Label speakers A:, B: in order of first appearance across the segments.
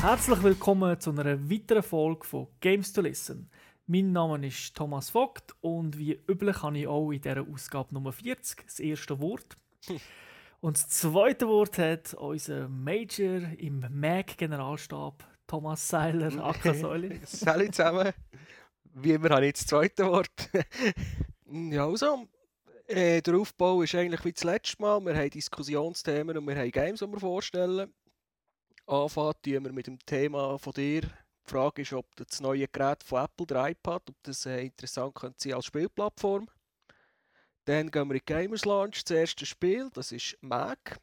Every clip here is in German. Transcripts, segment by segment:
A: Herzlich willkommen zu einer weiteren Folge von Games to Listen. Mein Name ist Thomas Vogt und wie üblich habe ich auch in dieser Ausgabe Nummer 40 das erste Wort. Und das zweite Wort hat unser Major im MAG-Generalstab, Thomas Seiler, Akka Säuli.
B: Salut zusammen. Wie immer habe ich jetzt das zweite Wort. ja, also, äh, der Aufbau ist eigentlich wie das letzte Mal. Wir haben Diskussionsthemen und wir haben Games, die wir vorstellen. Anfangen tun wir mit dem Thema von dir. Die Frage ist, ob das neue Gerät von Apple, der iPad, ob das äh, interessant könnte sein als Spielplattform. Dann gehen wir in Gamers Launch. Das erste Spiel, das ist Mag.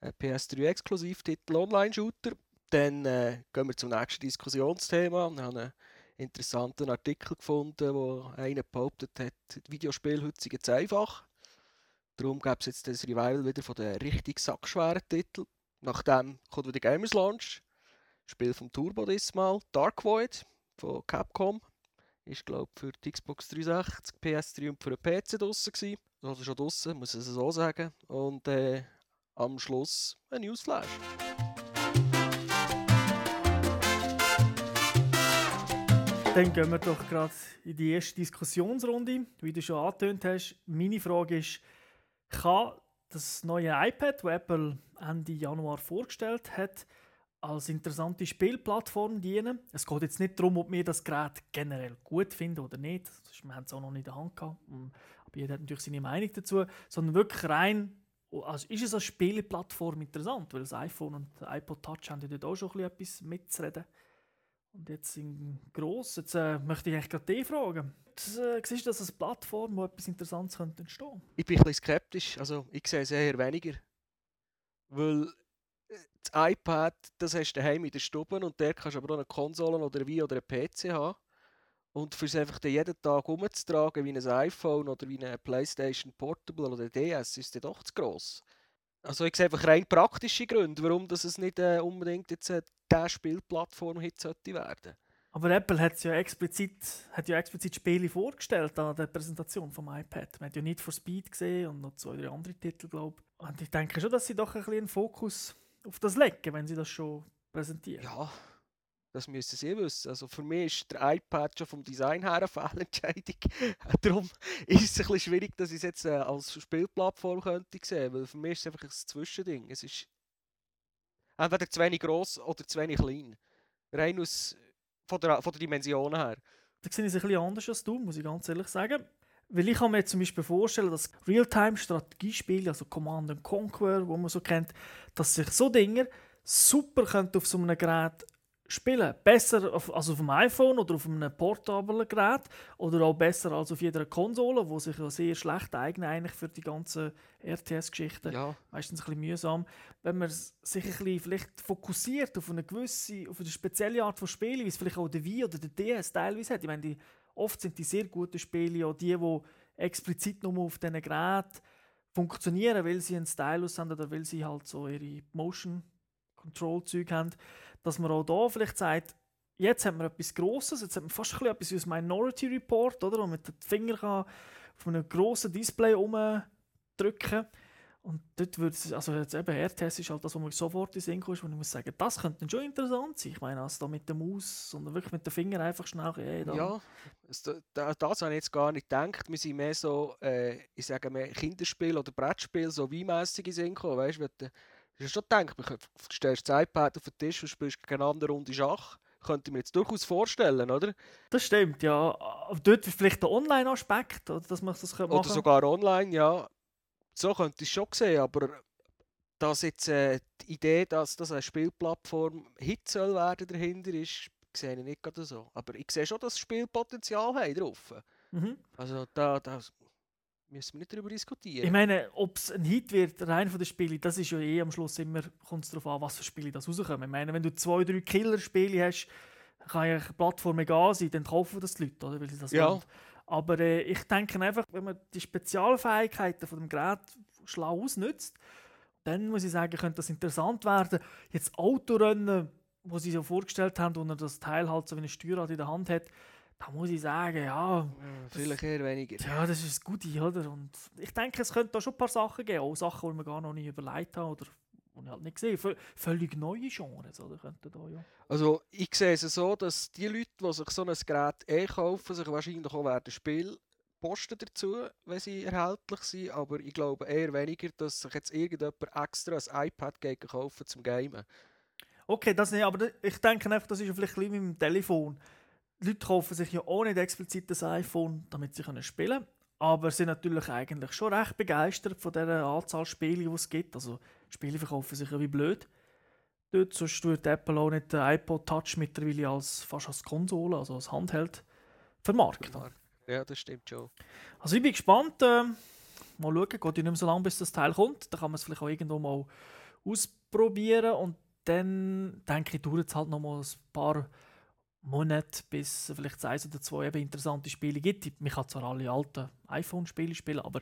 B: Ein PS3-Exklusivtitel Online-Shooter. Dann äh, gehen wir zum nächsten Diskussionsthema. Wir haben einen interessanten Artikel gefunden, wo einer behauptet hat, Videospiele heute sind einfach. Darum gab es jetzt das Revival wieder von den richtig sackschweren Titeln. Nachdem kommt wieder Gamers Launch. Spiel vom Turbo diesmal. Dark Void von Capcom. Ist, glaube ich, für die Xbox 360, PS3 und für den PC draussen gewesen. Also schon draussen, muss ich es so sagen. Und äh, am Schluss ein Newsflash.
A: Dann gehen wir doch gerade in die erste Diskussionsrunde. Wie du schon angetönt hast, meine Frage ist, kann das neue iPad, das Apple Ende Januar vorgestellt hat, als interessante Spielplattform dienen. Es geht jetzt nicht darum, ob wir das Gerät generell gut finden oder nicht. Wir haben es auch noch nicht in der Hand gehabt. Aber jeder hat natürlich seine Meinung dazu. Sondern wirklich rein, also ist es als Spieleplattform interessant? Weil das iPhone und iPod Touch haben ja dort auch schon ein bisschen etwas mitzureden. Und jetzt in gross, jetzt äh, möchte ich eigentlich gerade dich fragen. Äh, siehst du das als Plattform, wo etwas Interessantes könnte entstehen
B: Ich bin ein bisschen skeptisch. Also ich sehe es eher weniger. Weil das iPad, das hast du daheim in der Stube und der kannst aber auch eine Konsole oder wie oder einen PC haben. Und für es einfach jeden Tag umzutragen wie ein iPhone oder wie eine PlayStation Portable oder DS ist es doch zu gross. Also ich sehe einfach rein praktische Gründe, warum das es nicht äh, unbedingt jetzt äh, der Spielplattform heute sollte werden.
A: Aber Apple hat ja explizit, hat ja explizit Spiele vorgestellt an der Präsentation vom iPad. Man hat ja nicht for Speed gesehen und noch zwei oder andere Titel, glaube ich. Und ich denke schon, dass sie doch ein bisschen einen Fokus auf das legen, wenn sie das schon präsentieren.
B: Ja, das müssen sie wissen. Also für mich ist der iPad schon vom Design her eine Fehlentscheidung. Darum ist es ein bisschen schwierig, dass ich es jetzt äh, als Spielplattform könnte sehen, weil für mich ist es einfach ein Zwischending. Es ist entweder zu wenig gross oder zu wenig klein. Rein aus, von, der, von der Dimensionen her.
A: Da sehe ich es ein bisschen anders als du, muss ich ganz ehrlich sagen. Weil ich kann mir zum Beispiel vorstellen, dass Realtime-Strategiespiele, also Command Conquer, wo man so kennt, dass sich so Dinge super auf so einem Gerät spielen. Besser auf, als auf dem iPhone oder auf einem portablen Gerät oder auch besser als auf jeder Konsole, wo sich ja sehr schlecht eignet eigentlich für die ganzen RTS-Geschichten.
B: Ja.
A: Meistens ein bisschen mühsam. Wenn man sich ein bisschen vielleicht fokussiert auf eine gewisse, auf eine spezielle Art von Spielen, wie es vielleicht auch der Wii oder der DS teilweise hat. Ich meine, die Oft sind die sehr guten Spiele auch die, die explizit nur auf diesen Geräten funktionieren, weil sie einen Stylus haben oder weil sie halt so ihre Motion Control Zeug haben, dass man auch da vielleicht sagt, jetzt haben wir etwas Grosses, jetzt haben wir fast etwas wie ein Minority Report, oder, wo man mit den Finger auf einem grossen Display umdrücken kann und dort würde es, also jetzt eben RTS ist halt das, wo man sofort in Sinn kommt, wo ich muss sagen, das könnte schon interessant sein. Ich meine, also da mit der Maus, sondern wirklich mit den Fingern einfach schnell,
B: hey, Ja, das, das, habe ich jetzt gar nicht gedacht. Wir sind mehr so, äh, ich sage mehr Kinderspiel oder Brettspiel, so wie mäßig in Sinn kommen, weißt du, ich habe schon gedacht, du stellst das iPad auf den Tisch und spielst gegen eine andere Runde Schach. Könnte ich mir jetzt durchaus vorstellen, oder?
A: Das stimmt, ja. Aber dort vielleicht der Online-Aspekt, dass man das machen
B: Oder sogar online, ja so könnte ich es schon sehen, aber dass jetzt äh, die Idee, dass das eine Spielplattform Hit soll werden dahinter ist, sehe ich nicht gerade so. Aber ich sehe schon, dass das Spielpotenzial haben drauf. Mhm. Also da, da müssen wir nicht darüber diskutieren.
A: Ich meine, ob es ein Hit wird, rein von den Spielen, das ist ja eh am Schluss immer, kommt es darauf an, was für Spiele das rauskommen. Ich meine, wenn du zwei, drei Killer-Spiele hast, kann ja eine Plattform egal sein, dann kaufen das die Leute, oder? Weil sie das
B: ja. Wollen.
A: Aber äh, ich denke einfach, wenn man die Spezialfähigkeiten von dem Gerät schlau ausnutzt, dann muss ich sagen, könnte das interessant werden. Jetzt Autorennen, wo sie so vorgestellt haben, wo er das Teil halt so wie ein Steuerrad in der Hand hat, da muss ich sagen, ja.
B: vielleicht eher weniger.
A: Ja, das ist das Gute, oder? Und ich denke, es könnte da schon ein paar Sachen geben, auch Sachen, die wir gar noch nicht überlegt haben oder die ich halt nicht gesehen habe. Völlig neue Genres, oder? Könnten da, ja.
B: Also ich sehe es so, dass die Leute, die sich so ein Gerät eh kaufen, sich wahrscheinlich auch werden Spiel posten dazu, wenn sie erhältlich sind, aber ich glaube eher weniger, dass sich jetzt irgendjemand extra ein iPad geht kaufen zum Gamen.
A: Okay, das nicht, aber ich denke einfach, das ist vielleicht ein bisschen mit dem Telefon. Die Leute kaufen sich ja auch nicht explizit das iPhone, damit sie können spielen können. Aber sind natürlich eigentlich schon recht begeistert von der Anzahl Spiele, die es gibt. Also Spiele verkaufen sich ja wie blöd. Dort sonst wird Apple auch nicht den iPod Touch mittlerweile als, fast als Konsole, also als Handheld vermarkten.
B: Ja, das stimmt schon.
A: Also ich bin gespannt. Äh, mal schauen, geht ja nicht mehr so lange, bis das Teil kommt. Da kann man es vielleicht auch irgendwo mal ausprobieren und dann denke ich, dauert es halt noch mal ein paar Monate, bis es vielleicht eins oder zwei eben interessante Spiele gibt. Ich kann zwar alle alten iPhone-Spiele spielen, aber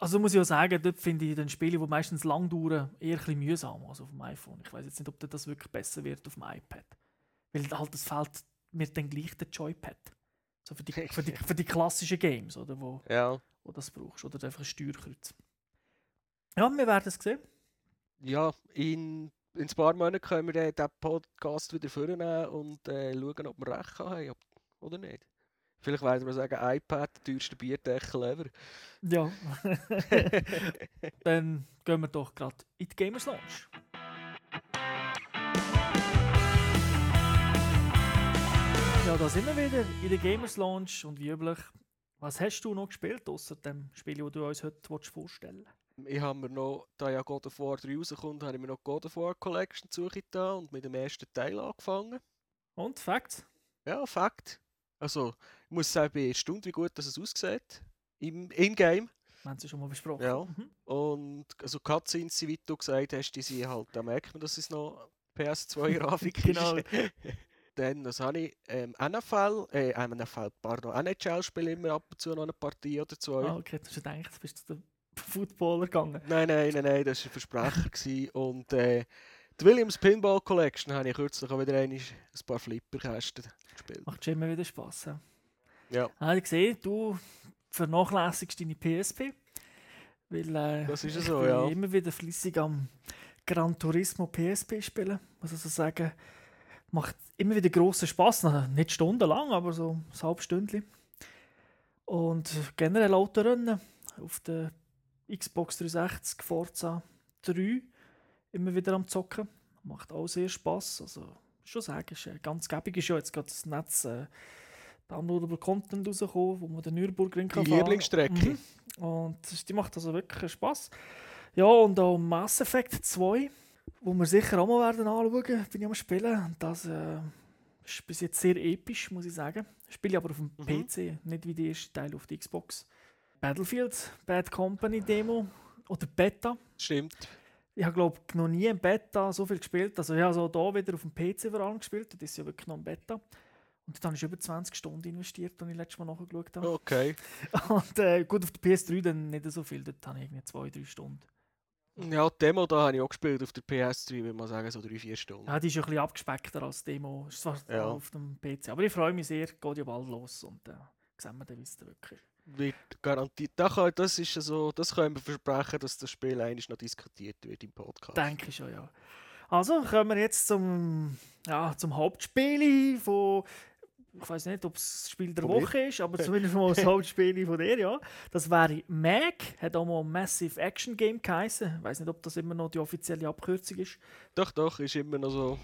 A: also muss ich auch sagen, dort finde ich dann Spiele, die meistens lang dauern, eher ein bisschen mühsam als auf dem iPhone. Ich weiß jetzt nicht, ob das wirklich besser wird auf dem iPad. Weil halt, es fehlt mir dann gleich der Joypad. So für die, für die, für die klassischen Games, oder, wo,
B: ja.
A: wo das brauchst. Oder einfach ein Steuerkreuz. Ja, wir werden es sehen.
B: Ja, in, in ein paar Monaten können wir den Podcast wieder vornehmen und äh, schauen, ob wir recht haben oder nicht. Vielleicht werden wir sagen, iPad, teuerste Bierdeckel ever.
A: Ja. Dann gehen wir doch gerade in die Gamers Launch. Ja, da sind wir wieder in der Gamers Launch und wie üblich, was hast du noch gespielt, außer dem Spiel, das du uns heute vorstellen willst?
B: Ich habe mir noch, da ja God of War 3 rauskommt, habe ich mir noch God of War Collection zugetan und mit dem ersten Teil angefangen.
A: Und, Facts?
B: Ja, Fakt. Also, ich muss sagen, ich bin erstaunt, wie gut das es aussieht. Im In-Game.
A: Haben sie schon mal besprochen.
B: Ja. Mhm. Und also Cutscenes, wie du gesagt hast, die sind halt, da merkt man, dass es noch PS2-Grafik ist.
A: genau.
B: Dann, das habe ich, ähm, NFL, äh, NFL, pardon, NHL spiele immer ab und zu noch eine Partie oder zwei.
A: Ah, okay, du hast gedacht, bist du der Footballer gegangen.
B: Nein, nein, nein, nein, das war ein Versprecher. und äh, die Williams Pinball Collection habe ich kürzlich auch wieder ein, ein paar Flipperkästen gespielt.
A: Macht schon immer wieder Spass. Ja.
B: ja.
A: Habe ich gesehen, du vernachlässigst deine PSP. Weil, äh,
B: das ist so, ja.
A: immer wieder flüssig am Gran Turismo PSP spielen. Muss also sagen, macht immer wieder grossen Spass. Nicht stundenlang, aber so ein halbes Stündchen. Und generell Autorennen auf der Xbox 360 Forza 3 immer wieder am Zocken. Macht auch sehr Spass. Also, schon sagen, ist ganz gäbig ist ja jetzt gerade das Netz äh, downloadable Content rausgekommen, wo man den Nürburgring
B: kann Die Lieblingsstrecke.
A: Mhm. Und die macht also wirklich Spass. Ja, und auch Mass Effect 2, wo wir sicher auch mal werden anschauen, bin ich am Spielen. Und das äh, ist bis jetzt sehr episch, muss ich sagen. Ich spiele aber auf dem mhm. PC, nicht wie die erste Teil auf der Xbox. Battlefield, Bad Company Demo oder Beta.
B: Stimmt.
A: Ich habe glaube noch nie ein Beta so viel gespielt. Also ich habe so da wieder auf dem PC vor allem gespielt. Das ist ja wirklich noch ein Beta. Und dann habe ich über 20 Stunden investiert, als ich letztes Mal nachgeschaut habe.
B: Okay.
A: Und äh, gut, auf der PS3 dann nicht so viel. Dort habe ich irgendwie zwei, drei Stunden.
B: Ja, die Demo da habe ich auch gespielt auf der PS3, würde man sagen, so drei, vier Stunden.
A: Ja, die ist ja ein bisschen abgespeckter als Demo. Ist zwar ja. auf dem PC. Aber ich freue mich sehr, geht ja bald los und äh, sehen wir dann, wie es wirklich
B: wird garantiert. Da kann, das, ist so, das können wir versprechen, dass das Spiel eigentlich noch diskutiert wird im Podcast.
A: Denke ich schon, ja. Also kommen wir jetzt zum, ja, zum Hauptspiel von ich weiß nicht, ob es das Spiel der Woche ist, aber zumindest mal das Hauptspiel von der, ja. Das wäre Mag, hat auch mal Massive Action Game geheißen. Ich weiß nicht, ob das immer noch die offizielle Abkürzung ist.
B: Doch, doch, ist immer noch so.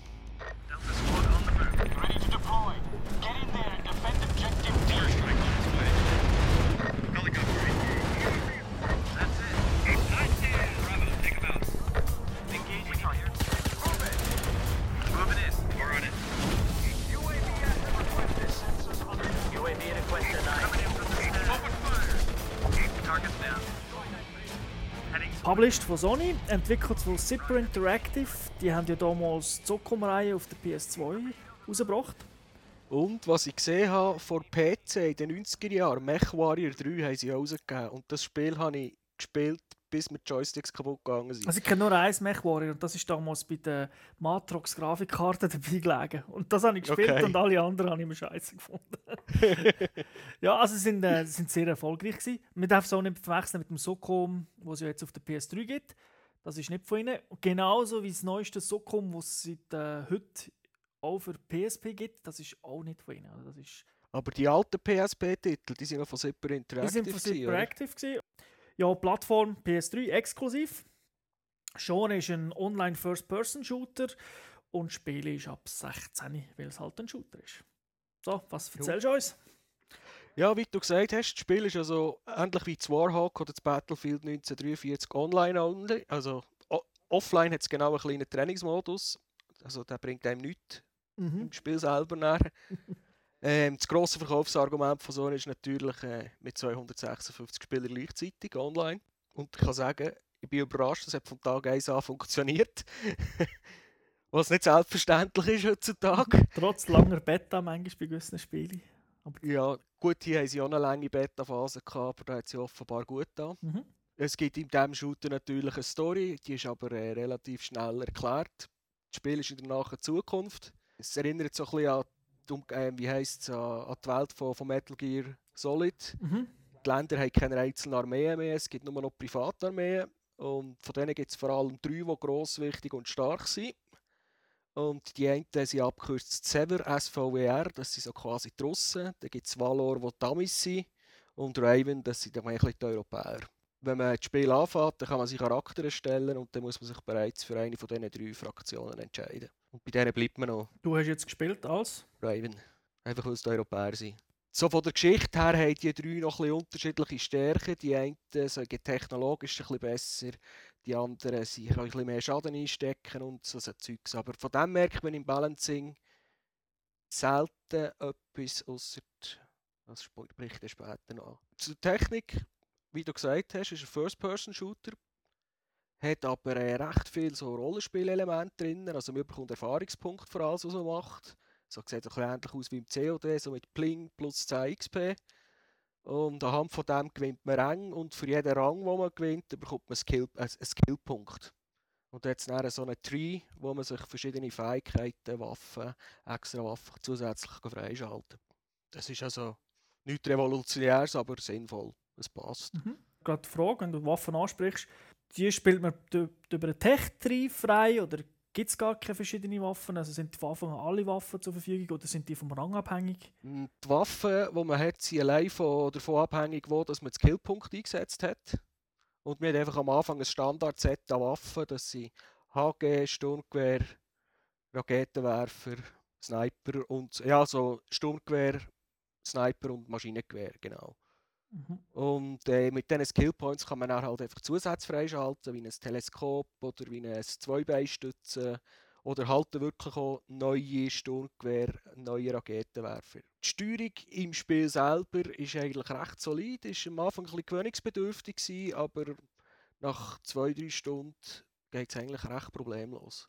A: Published von Sony, entwickelt von Zipper Interactive. Die haben ja damals die Zocom-Reihe auf der PS2 rausgebracht.
B: Und was ich gesehen habe vor PC in den 90er Jahren, MechWarrior 3 haben sie rausgegeben. Und das Spiel habe ich gespielt bis mit Joysticks kaputt gegangen sind.
A: Also ich kenne nur eins MechWarrior und das ist damals bei der Matrox Grafikkarte dabei gelegen. Und das habe ich gespielt okay. und alle anderen habe ich mir scheiße gefunden. ja, also sie sind, äh, sind sehr erfolgreich gewesen. Man darf es auch nicht verwechseln mit dem Socom, wo es ja jetzt auf der PS3 gibt. Das ist nicht von ihnen. Genauso wie das neueste Socom, das es seit äh, heute auch für PSP gibt, das ist auch nicht von ihnen. Also das ist
B: Aber die alten PSP-Titel, die sind noch von Super Interactive.
A: Die sind von Super
B: oder?
A: Ja, Plattform PS3 exklusiv. Schon ist ein Online First-Person-Shooter und das Spiel ist ab 16, weil es halt ein Shooter ist. So, was erzählst du uns?
B: Ja, wie du gesagt hast, das Spiel ist also ähnlich wie das Warhawk oder das Battlefield 1943 online only. Also offline hat es genau einen kleinen Trainingsmodus. Also der bringt einem nichts
A: Mhm.
B: im Spiel selber näher. ähm, das grosse Verkaufsargument von Sony ist natürlich äh, mit 256 Spielern gleichzeitig online. Und ich kann sagen, ich bin überrascht, das hat von Tag 1 an funktioniert. Was nicht selbstverständlich ist heutzutage.
A: Trotz langer Beta manchmal bei gewissen Spielen. Aber,
B: Ja, gut, hier haben sie auch eine lange Beta-Phase gehabt, aber da hat sie offenbar gut da.
A: mhm.
B: Es gibt in diesem Shooter natürlich eine Story, die ist aber äh, relativ schnell erklärt. Das Spiel ist in der nahen Zukunft. Es erinnert so ein bisschen an, äh, wie heisst's, an, an die Welt von, von Metal Gear Solid.
A: Mhm.
B: Die Länder haben keine einzelnen Armeen mehr, es gibt nur noch Privatarmeen. Und von denen gibt es vor allem drei, die gross, wichtig und stark sind. Und die einen sind abgekürzt Sever, SVWR, das sind so quasi die Russen. Dann gibt es Valor, die die Amis sind. Und Raven, das sind dann ein bisschen die Europäer. Wenn man das Spiel anfängt, dann kann man sich Charakter erstellen und dann muss man sich bereits für eine von diesen drei Fraktionen entscheiden. Und bei denen bleibt man noch
A: Du hast jetzt gespielt als?
B: Raven. Einfach weil es Europäer sind. So von der Geschichte her haben die drei noch ein bisschen unterschiedliche Stärken. Die einen sagen technologisch ein bisschen besser, die anderen können ein bisschen mehr Schaden einstecken und so, so Zeugs. Aber von dem merkt man im Balancing selten etwas, außer das spricht er später noch. Zur Technik, wie du gesagt hast, ist ein First-Person-Shooter. Hat aber äh, recht viel so Rollenspielelemente drin. Also man bekommt Erfahrungspunkte für alles, was man macht. So sieht es ähnlich aus wie im COD, so mit Pling plus 10 XP. Und anhand von dem gewinnt man Rang und für jeden Rang, den man gewinnt, bekommt man Skill, äh, einen Skillpunkt. Und da hat es so einen Tree, wo man sich verschiedene Fähigkeiten, Waffen, extra Waffen zusätzlich freischalten kann. Das ist also nichts Revolutionäres, aber sinnvoll. Es passt.
A: Mhm. Gerade die Frage, wenn du Waffen ansprichst, die spielt man über einen Tech-Tree frei oder gibt es gar keine verschiedenen Waffen? Also sind von Anfang an alle Waffen zur Verfügung oder sind die vom Rang abhängig?
B: Mm, Die Waffen, die man hat, sind allein von, davon abhängig, wo dass man den Skillpunkt eingesetzt hat. Und wir haben einfach am Anfang ein Standard-Set an Waffen. Das sind HG, Sturmgewehr, Raketenwerfer, Sniper und ja, so Sturmgewehr, Sniper und Maschinengewehr, genau.
A: Mhm.
B: Und äh, mit diesen Skillpoints kann man dann halt einfach Zusätze freischalten, wie ein Teleskop oder wie eine Zweibeinstütze oder halt wirklich auch neue Sturmgewehr, neue Raketenwerfer. Die Steuerung im Spiel selber ist eigentlich recht solid, ist am Anfang ein bisschen gewöhnungsbedürftig gewesen, aber nach zwei, drei Stunden geht es eigentlich recht problemlos.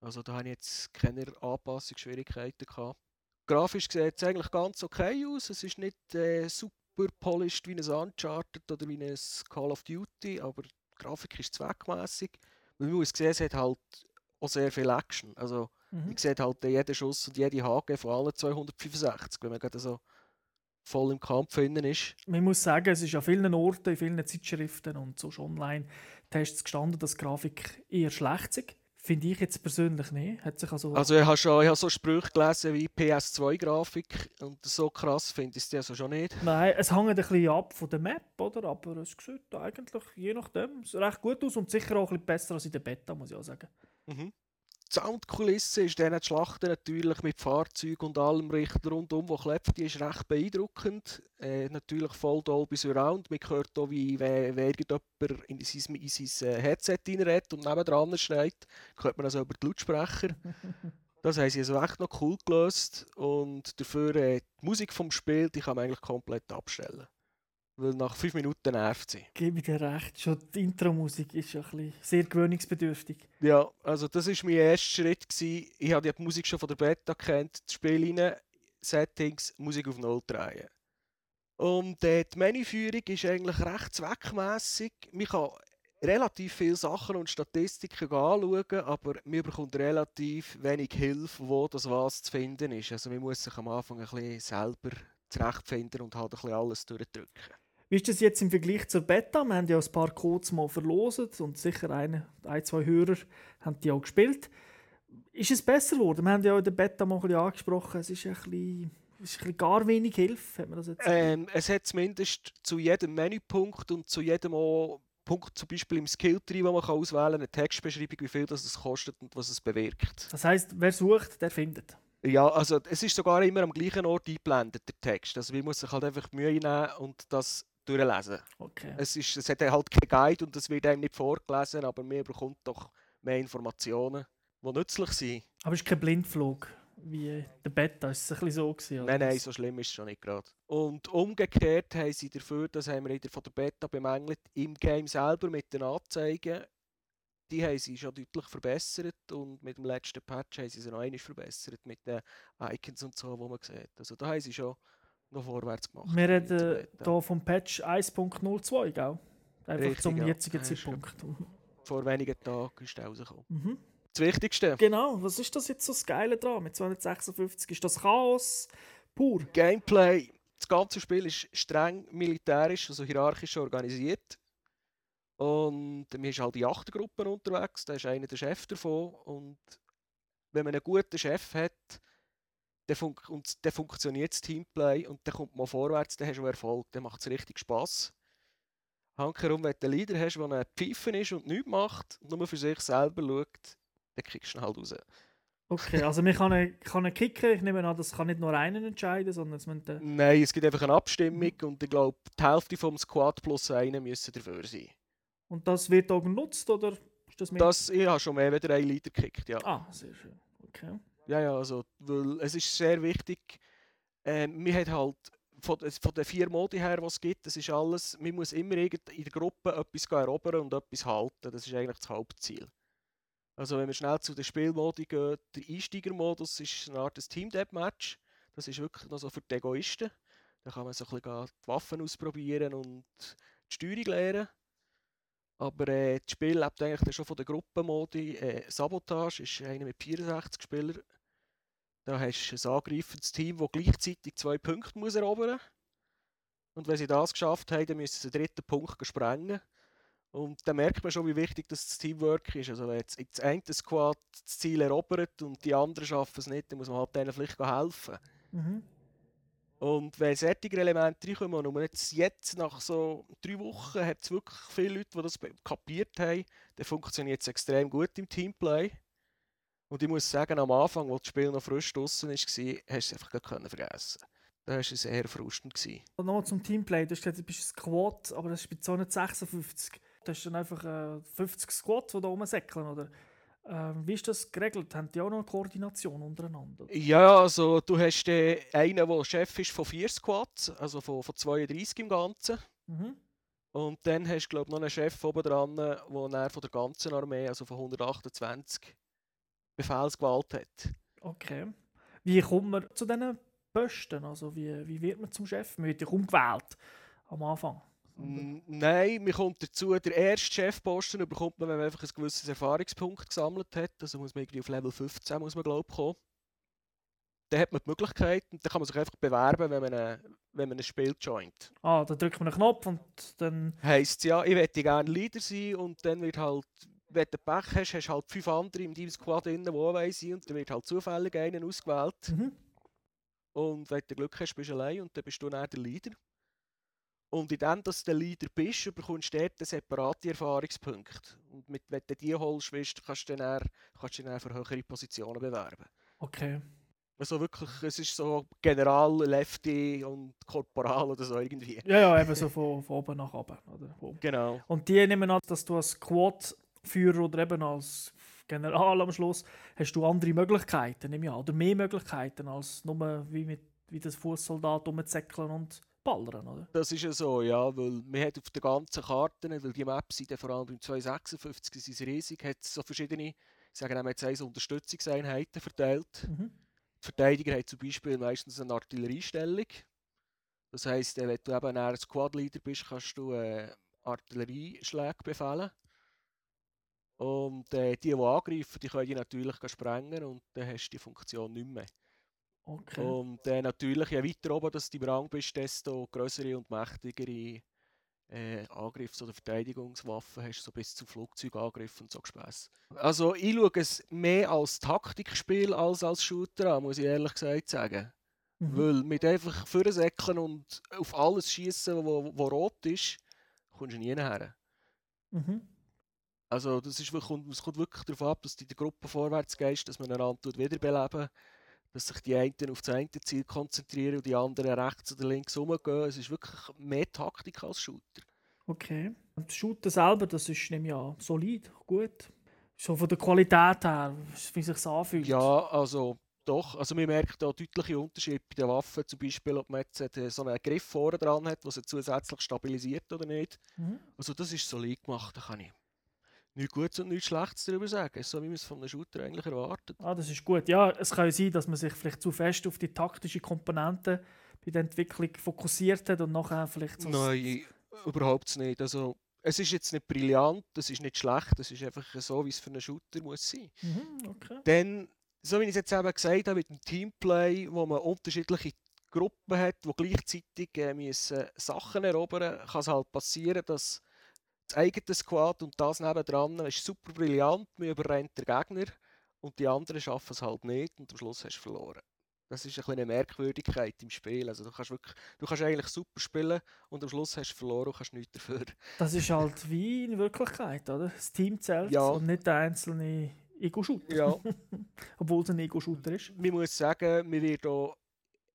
B: Also da habe ich jetzt keine Anpassungsschwierigkeiten gehabt. Grafisch sieht es eigentlich ganz okay aus. Es ist nicht äh, super polished wie ein Uncharted oder wie ein Call of Duty, aber die Grafik ist zweckmäßig. Man muss sehen, es hat halt auch sehr viel Action. Also
A: Mhm.
B: man sieht halt jeden Schuss und jede Hake von allen 265, wenn man gerade so voll im Kampf innen ist.
A: Man muss sagen, es ist an vielen Orten, in vielen Zeitschriften und so Online-Tests gestanden, dass die Grafik eher schlecht ist. Finde ich jetzt persönlich nicht. Hat sich also,
B: Also ich habe schon ich habe so Sprüche gelesen wie PS2-Grafik und so krass finde ich es also schon nicht.
A: Nein, es hängt ein bisschen ab von der Map, oder? aber es sieht eigentlich je nachdem recht gut aus und sicher auch ein bisschen besser als in der Beta, muss ich auch sagen.
B: Mhm. Die Soundkulisse ist dann die Schlachten natürlich mit Fahrzeugen und allem rundum, wo klebt, die ist recht beeindruckend. Äh, natürlich voll Dolby Surround. Man hört auch, wie wer, wer irgendjemand in sein, in sein äh, Headset reinredet und nebendran schreit. Hört man also über die Lautsprecher. Das haben sie also echt noch cool gelöst. Und dafür äh, die Musik vom Spiel, die kann man eigentlich komplett abstellen. Weil nach 5 Minuten nervt sie.
A: Gebe dir recht, schon die Intro-Musik ist ja ein bisschen sehr gewöhnungsbedürftig.
B: Ja, also das war mein erster Schritt. Gewesen. Ich habe die Musik schon von der Beta kennt. Das Spiel rein, Settings, Musik auf Null drehen. Und äh, die Menüführung ist eigentlich recht zweckmässig. Man kann relativ viele Sachen und Statistiken anschauen, aber man bekommt relativ wenig Hilfe, wo das was zu finden ist. Also man muss sich am Anfang ein bisschen selber zurechtfinden und halt ein bisschen alles durchdrücken.
A: Wie ist das jetzt im Vergleich zur Beta? Wir haben ja ein paar Codes mal verloset und sicher ein, ein zwei Hörer haben die auch gespielt. Ist es besser geworden? Wir haben ja in der Beta mal ein bisschen angesprochen, es ist ein bisschen, es ist ein bisschen gar wenig Hilfe, hat man das jetzt
B: ähm, Es hat zumindest zu jedem Menüpunkt und zu jedem Punkt, zum Beispiel im Skill-Tree, wo man kann auswählen kann, eine Textbeschreibung, wie viel das es kostet und was es bewirkt.
A: Das heißt, wer sucht, der findet.
B: Ja, also es ist sogar immer am gleichen Ort eingeblendet, der Text. Also man muss sich halt einfach Mühe nehmen und das durchlesen.
A: Okay.
B: Es, ist, es hat halt keinen Guide und es wird einem nicht vorgelesen, aber man bekommt doch mehr Informationen, die nützlich sind.
A: Aber es ist kein Blindflug wie der Beta, ist es ein bisschen so gewesen,
B: Nein, nein, so schlimm ist es schon nicht gerade. Und umgekehrt haben sie dafür, das haben wir in der, von der Beta bemängelt, im Game selber mit den Anzeigen, die haben sie schon deutlich verbessert und mit dem letzten Patch haben sie sie noch einmal verbessert mit den Icons und so, wo man sieht. Also da haben sie schon noch vorwärts gemacht.
A: Wir reden hier vom Patch 1.02, gell? Einfach
B: Richtig,
A: zum jetzigen
B: Ja,
A: Zeitpunkt.
B: Vor wenigen Tagen ist der rausgekommen.
A: Mhm.
B: Das Wichtigste,
A: Genau, was ist das jetzt so das Geile dran mit 256? Ist das Chaos pur?
B: Gameplay. Das ganze Spiel ist streng militärisch, also hierarchisch organisiert. Und man ist halt in Achtergruppen unterwegs, da ist einer der Chef davon. Und wenn man einen guten Chef hat, dann, fun und dann funktioniert das Teamplay und dann kommt man vorwärts, dann hast du Erfolg, dann macht es richtig Spass. Hankerum, wenn du einen Leader hast, der Pfeifen ist und nichts macht, und nur für sich selber schaut, dann kriegst du ihn halt raus.
A: Okay, also man kann einen, kann einen kicken, ich nehme an, das kann nicht nur einen entscheiden, sondern es müssen...
B: Nein, es gibt einfach eine Abstimmung und ich glaube, die Hälfte vom Squad plus einen müssen dafür sein.
A: Und das wird auch genutzt, oder ist das mit...
B: Das, ich habe schon mehr wieder einen Leader gekickt, ja.
A: Ah, sehr schön. Okay.
B: Ja, ja, also, weil es ist sehr wichtig, ähm, wir haben halt von, von den vier Modi her, die es gibt, das ist alles, man muss immer in der Gruppe etwas erobern und etwas halten, das ist eigentlich das Hauptziel. Also wenn wir schnell zu den Spielmodi gehen, der Einsteigermodus ist eine Art des Team Deathmatch, das ist wirklich noch so für die Egoisten, da kann man so ein bisschen die Waffen ausprobieren und die Steuerung lernen. Aber äh, das Spiel lebt eigentlich schon von der Gruppenmodi. Äh, Sabotage ist einer mit 64 Spielern. Da hast du ein angreifendes Team, das gleichzeitig zwei Punkte muss erobern muss. Und wenn sie das geschafft haben, dann müssen sie den dritten Punkt sprengen. Und dann merkt man schon, wie wichtig das, Teamwork ist. Also wenn jetzt das eine Squad das Ziel erobert und die anderen schaffen es nicht, dann muss man halt denen vielleicht helfen.
A: Mhm.
B: Und wenn solche Elemente reinkommen, und man jetzt, jetzt nach so drei Wochen hat es wirklich viele Leute, die das kapiert haben, dann funktioniert es extrem gut im Teamplay. Und ich muss sagen, am Anfang, als das Spiel noch frisch draußen war, hast du es einfach können vergessen. Da war es sehr frustend. Gewesen.
A: Und nochmal zum Teamplay, du hast gesagt, du bist ein Squad, aber das ist bei 256. Da hast du dann einfach äh, 50 Squads, die da rumsäckeln, oder? Ähm, wie ist das geregelt? Haben die auch noch eine Koordination untereinander?
B: Ja, also du hast äh, einen, der Chef ist von vier Squads, also von, von 32 im Ganzen.
A: Mhm.
B: Und dann hast du, glaube ich, noch einen Chef oben dran, der von der ganzen Armee, also von 128, Befehlsgewalt hat.
A: Okay. Wie kommt man zu diesen Posten? Also wie, wie wird man zum Chef? Man wird ja kaum gewählt am Anfang.
B: Nein, man kommt dazu, der erste Chefposten bekommt man, wenn man einfach ein gewisses Erfahrungspunkt gesammelt hat. Also muss man irgendwie auf Level 15, muss man glaube kommen. Dann hat man die Möglichkeit und dann kann man sich einfach bewerben, wenn man, eine, wenn man ein Spiel joint.
A: Ah, da drückt man einen Knopf und dann...
B: Heisst ja, ich möchte gerne Leader sein und dann wird halt, wenn du Pech hast, hast du halt fünf andere in deinem Squad drin, die auch sein und dann wird halt zufällig einer ausgewählt.
A: Mhm.
B: Und wenn du Glück hast, bist du allein und dann bist du dann der Leader. Und in dem, dass du der Leader bist, bekommst du dort einen separaten Erfahrungspunkt. Und mit, wenn du die holst, weißt, kannst du dann, kannst du dich dann für höhere Positionen bewerben.
A: Okay.
B: Also wirklich, es ist so General, Lefty und Korporal oder so irgendwie.
A: Ja, ja, eben so von, von oben nach unten. Oder?
B: Genau.
A: Und die nehmen an, dass du als Squad-Führer oder eben als General am Schluss hast du andere Möglichkeiten, ich an. Oder mehr Möglichkeiten als nur wie, mit, wie das Fußsoldat rumzäckeln und ballern, oder?
B: Das ist ja so, ja, weil man hat auf der ganzen Karte, weil die Maps sind vor allem beim 256 sind riesig, hat es so verschiedene, ich sage einmal jetzt eins, Unterstützungseinheiten verteilt.
A: Mhm.
B: Die Verteidiger haben zum Beispiel meistens eine Artilleriestellung. Das heisst, wenn du eben ein Squad-Leader bist, kannst du äh, Artillerieschläge befehlen. Und äh, die, die angreifen, die können die natürlich sprengen und dann hast du die Funktion nicht mehr.
A: Okay.
B: Und äh, natürlich, je weiter oben dass du im Rang bist, desto größere und mächtigere äh, Angriffs- oder Verteidigungswaffen hast, so bis zu Flugzeugangriffen und so Gespäss. Also ich schaue es mehr als Taktikspiel als als Shooter an, muss ich ehrlich gesagt sagen.
A: Mhm.
B: Weil mit einfach vorsäckeln und auf alles schießen, wo rot ist, kommst du nie her.
A: Mhm.
B: Also das ist wirklich, es kommt wirklich darauf ab, dass du in der Gruppe vorwärts gehst, dass man einander tut wiederbeleben dass sich die einen auf das eine Ziel konzentrieren und die anderen rechts oder links rumgehen. Es ist wirklich mehr Taktik als Shooter.
A: Okay. Und das Shooter selber, das ist nämlich ja solid, gut. So von der Qualität her, wie sich anfühlt.
B: Ja, also doch. Also man merkt da deutliche Unterschiede bei den Waffen. Zum Beispiel, ob man jetzt so einen Griff vorne dran hat, der sie zusätzlich stabilisiert oder nicht.
A: Mhm.
B: Also das ist solid gemacht, da kann ich nichts Gutes und nichts Schlechtes darüber sagen. So wie man es von einem Shooter eigentlich erwartet.
A: Ah, das ist gut. Ja, es kann ja sein, dass man sich vielleicht zu fest auf die taktische Komponente bei der Entwicklung fokussiert hat und nachher vielleicht so
B: Nein, überhaupt nicht. Also es ist jetzt nicht brillant, es ist nicht schlecht, es ist einfach so, wie es für einen Shooter muss sein.
A: Mhm, okay.
B: Dann, so wie ich es jetzt eben gesagt habe, mit dem Teamplay, wo man unterschiedliche Gruppen hat, die gleichzeitig äh, müssen Sachen erobern kann es halt passieren, dass das eigene Squad und das nebendran ist super brillant, man überrennt den Gegner und die anderen schaffen es halt nicht und am Schluss hast du verloren. Das ist ein eine Merkwürdigkeit im Spiel. Also du kannst wirklich, du kannst eigentlich super spielen und am Schluss hast du verloren und kannst nichts dafür.
A: Das ist halt wie in Wirklichkeit, oder? Das Team zählt
B: Ja.
A: und nicht der einzelne Ego-Shooter.
B: Ja.
A: Obwohl es ein Ego-Shooter ist.
B: Man muss sagen, man wird auch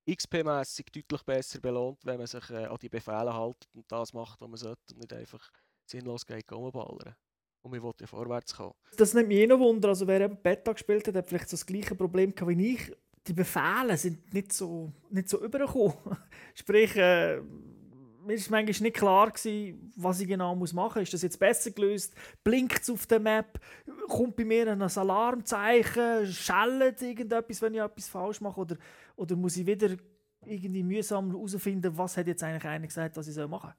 B: XP-mässig deutlich besser belohnt, wenn man sich äh, an die Befehle hält und das macht, was man sollte und nicht einfach sinnlos geht rumballern. Und man will ja vorwärts kommen.
A: Das nimmt mich eh noch Wunder. Also wer eben Beta gespielt hat, hat vielleicht so das gleiche Problem gehabt wie ich. Die Befehle sind nicht so, nicht so übergekommen. Sprich, äh, mir war manchmal nicht klar, gewesen, was ich genau muss machen muss. Ist das jetzt besser gelöst? Blinkt es auf der Map? Kommt bei mir ein Alarmzeichen? Schellt irgendetwas, wenn ich etwas falsch mache? Oder, oder muss ich wieder irgendwie mühsam herausfinden, was hat jetzt eigentlich einer gesagt, was ich soll machen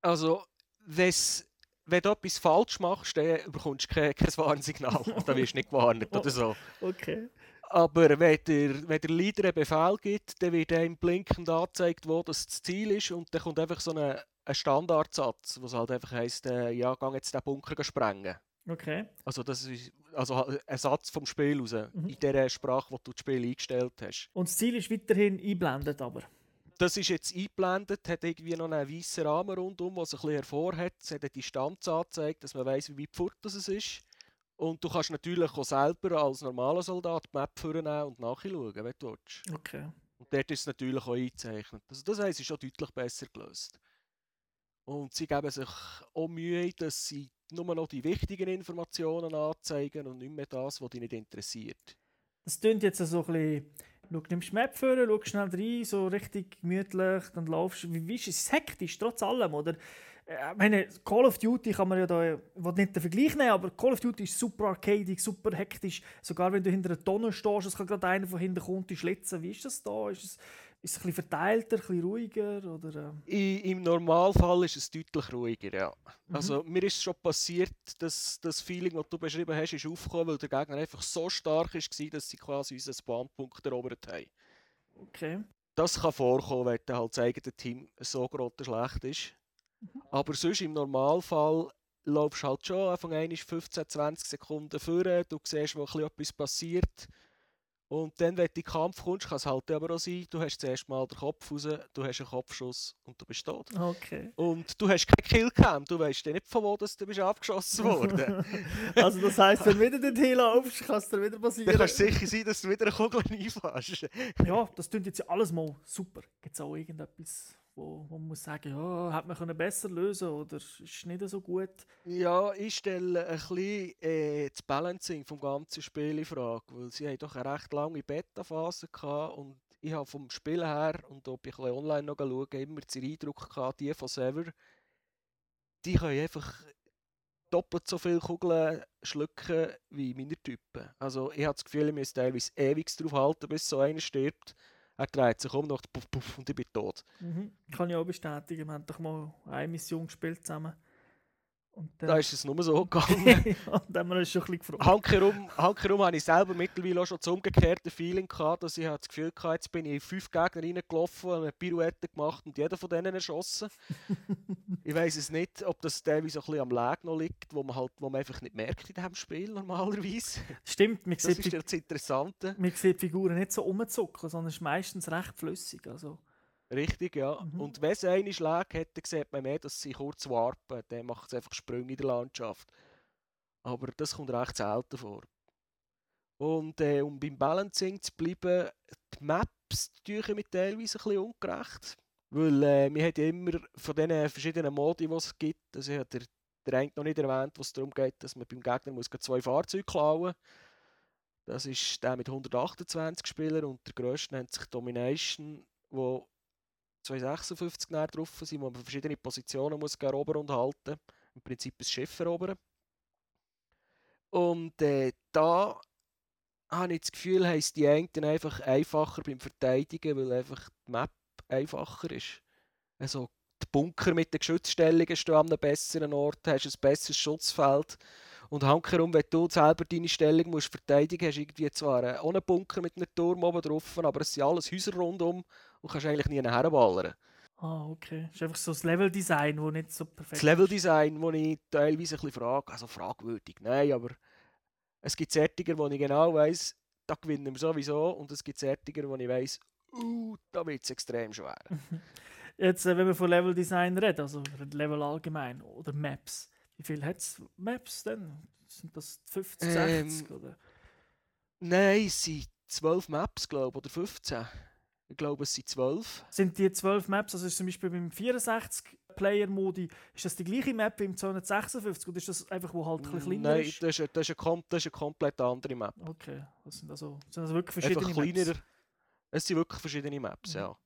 B: Also, wenn's, wenn du etwas falsch machst, dann bekommst du kein, kein Warnsignal. dann wirst du nicht gewarnt oder so.
A: Okay.
B: Aber wenn der, wenn der Leader einen Befehl gibt, dann wird einem blinkend angezeigt, wo das, das Ziel ist. Und dann kommt einfach so ein, ein Standardsatz, was halt einfach heisst, äh, ja, geh jetzt den Bunker sprengen.
A: Okay.
B: Also das ist also ein Satz vom Spiel raus,
A: Mhm.
B: in der Sprache, die du das Spiel eingestellt hast.
A: Und das Ziel ist weiterhin eingeblendet, aber.
B: Das ist jetzt eingeblendet, hat irgendwie noch einen weißen Rahmen rundum, was ein bisschen hervorhat. Es hat eine Distanz angezeigt, dass man weiß, wie weit fort das es ist. Und du kannst natürlich auch selber als normaler Soldat die Map vornehmen und nachschauen, wenn du willst.
A: Okay.
B: Und dort ist es natürlich auch eingezeichnet. Also das heisst, es ist schon deutlich besser gelöst. Und sie geben sich auch Mühe, dass sie nur noch die wichtigen Informationen anzeigen und nicht mehr das, was dich nicht interessiert.
A: Das klingt jetzt so ein bisschen. Schau, nimmst die Map vor, schau schnell rein, so richtig gemütlich, dann laufst du. Wie, wie ist es? Hektisch, trotz allem, oder? Äh, Ich meine, Call of Duty kann man ja da, ich will nicht den Vergleich nehmen, aber Call of Duty ist super arcadig, super hektisch. Sogar wenn du hinter einer Tonne stehst, es kann gerade einer von hinten kommen und schlitzen. Wie ist das da? Ist es, ist es ein bisschen verteilter, ein bisschen ruhiger? Oder?
B: I, Im Normalfall ist es deutlich ruhiger, ja.
A: Mhm.
B: Also mir ist schon passiert, dass das Feeling, das du beschrieben hast, ist aufgekommen, weil der Gegner einfach so stark war, dass sie quasi unseren Spawnpunkt erobert haben.
A: Okay.
B: Das kann vorkommen, wenn dann halt das eigene Team so gerade schlecht ist. Aber sonst im Normalfall laufst du halt schon von 15, 20 Sekunden vor, du siehst, wo ein bisschen etwas passiert. Und dann, wenn du in den Kampf kommst, kann es halt aber auch sein, du hast zuerst mal den Kopf raus, du hast einen Kopfschuss und du bist tot.
A: Okay.
B: Und du hast keinen Killcam, du weißt nicht von wo dass du bist abgeschossen worden.
A: Also, das heisst, wenn du wieder dorthin laufst, kann es dir wieder passieren.
B: dann kannst du sicher sein, dass du wieder eine Kugel einfasst.
A: Ja, das klingt jetzt ja alles mal super. Gibt es auch irgendetwas, wo, wo man muss sagen, ja, hätte man können besser lösen oder ist nicht so gut?
B: Ja, ich stelle ein bisschen äh, das Balancing vom ganzen Spiel in Frage, weil sie haben doch eine recht lange Beta-Phase gehabt und ich habe vom Spiel her und ob ich ein online noch schaue, immer den Eindruck gehabt, die von Sever, die können einfach doppelt so viele Kugeln schlucken wie meine Typen. Also ich habe das Gefühl, ich muss teilweise ewig drauf halten, bis so einer stirbt. Er dreht sich um, macht puff, puff und ich bin tot.
A: Mhm. Kann ich auch bestätigen. Wir haben doch mal eine Mission gespielt zusammen.
B: Da ist es nur so gegangen.
A: und dann haben wir uns schon ein bisschen gefreut.
B: Handkerum habe ich selber mittlerweile auch schon das umgekehrte Feeling gehabt, dass ich das Gefühl hatte, jetzt bin ich in fünf Gegner reingelaufen, habe eine Pirouette gemacht und jeder von denen erschossen. ich weiß es nicht, ob das teilweise ein bisschen am Lag noch liegt, wo man, halt, wo man einfach nicht merkt in diesem Spiel normalerweise.
A: Stimmt, man
B: Das
A: sieht,
B: ist ja das Interessante.
A: man sieht die Figuren nicht so rumzuckeln, sondern es ist meistens recht flüssig. Also,
B: Richtig, ja.
A: Mhm.
B: Und wenn es eine Schläge hat, dann sieht man mehr, dass sie kurz warpen. Dann macht es einfach Sprünge in der Landschaft. Aber das kommt recht selten vor. Und äh, um beim Balancing zu bleiben, die Maps tun mir teilweise ein bisschen ungerecht. Weil äh, wir haben ja immer von diesen verschiedenen Modi, die es gibt, also ich habe der, eine noch nicht erwähnt, wo es darum geht, dass man beim Gegner muss zwei Fahrzeuge klauen Das ist der mit 128 Spielern und der grösste nennt sich Domination, wo 256 näher drauf sind, wo man verschiedene Positionen muss erobern und halten. Im Prinzip ein Schiff erobern. Und äh, da habe ich das Gefühl, heisst die einen einfach einfacher beim Verteidigen, weil einfach die Map einfacher ist. Also die Bunker mit den Geschützstellungen stehen an einem besseren Ort, hast ein besseres Schutzfeld. Und hankerum, wenn du selber deine Stellung musst verteidigen musst, hast du irgendwie zwar auch einen Bunker mit einem Turm oben drauf, aber es sind alles Häuser rundum und kannst eigentlich nie herballern.
A: ah, okay. Es ist einfach so das Leveldesign, das nicht so perfekt
B: Das Leveldesign, das ich teilweise ein bisschen frage, also fragwürdig, nein, aber es gibt Sättiger, wo ich genau weiss, da gewinnen wir sowieso und es gibt Sättiger, wo ich weiss, uh, da wird es extrem schwer.
A: ist. Jetzt, äh, wenn wir von Leveldesign reden, also Level allgemein oder Maps, wie viel hat es Maps denn? Sind das 50,
B: Ähm,
A: 60? Oder?
B: Nein, es sind 12 Maps, glaube ich, oder 15. Ich glaube, es sind 12.
A: Sind die 12 Maps, also ist zum Beispiel beim 64-Player-Modi, ist das die gleiche Map wie im 256 oder ist das einfach, wo halt ein bisschen kleiner
B: Nein,
A: ist?
B: das ist, eine, das, kom- das ist eine komplett andere Map.
A: Okay, das sind also, sind also wirklich
B: Einfach
A: verschiedene
B: kleiner.
A: Maps.
B: Es sind wirklich verschiedene Maps,
A: Mhm.
B: ja.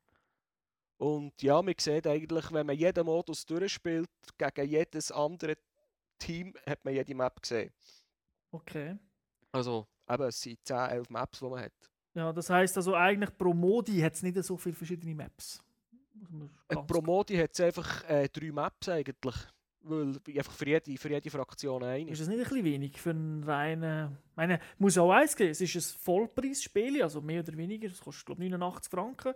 B: Und ja, man sieht eigentlich, wenn man jeden Modus durchspielt, gegen jedes andere Team, hat man jede Map gesehen.
A: Okay.
B: Also, eben, es sind 10, 11 Maps, die man hat.
A: Ja, das heisst also eigentlich pro Modi hat es nicht so viele verschiedene Maps.
B: Äh, Pro Modi hat es einfach äh, drei Maps eigentlich. Weil einfach für jede, für jede Fraktion eine.
A: Ist das nicht ein bisschen wenig für einen reinen. Ich meine, muss auch eins geben, es ist ein Vollpreisspiel, also mehr oder weniger. Es kostet, glaube ich, 89 Franken.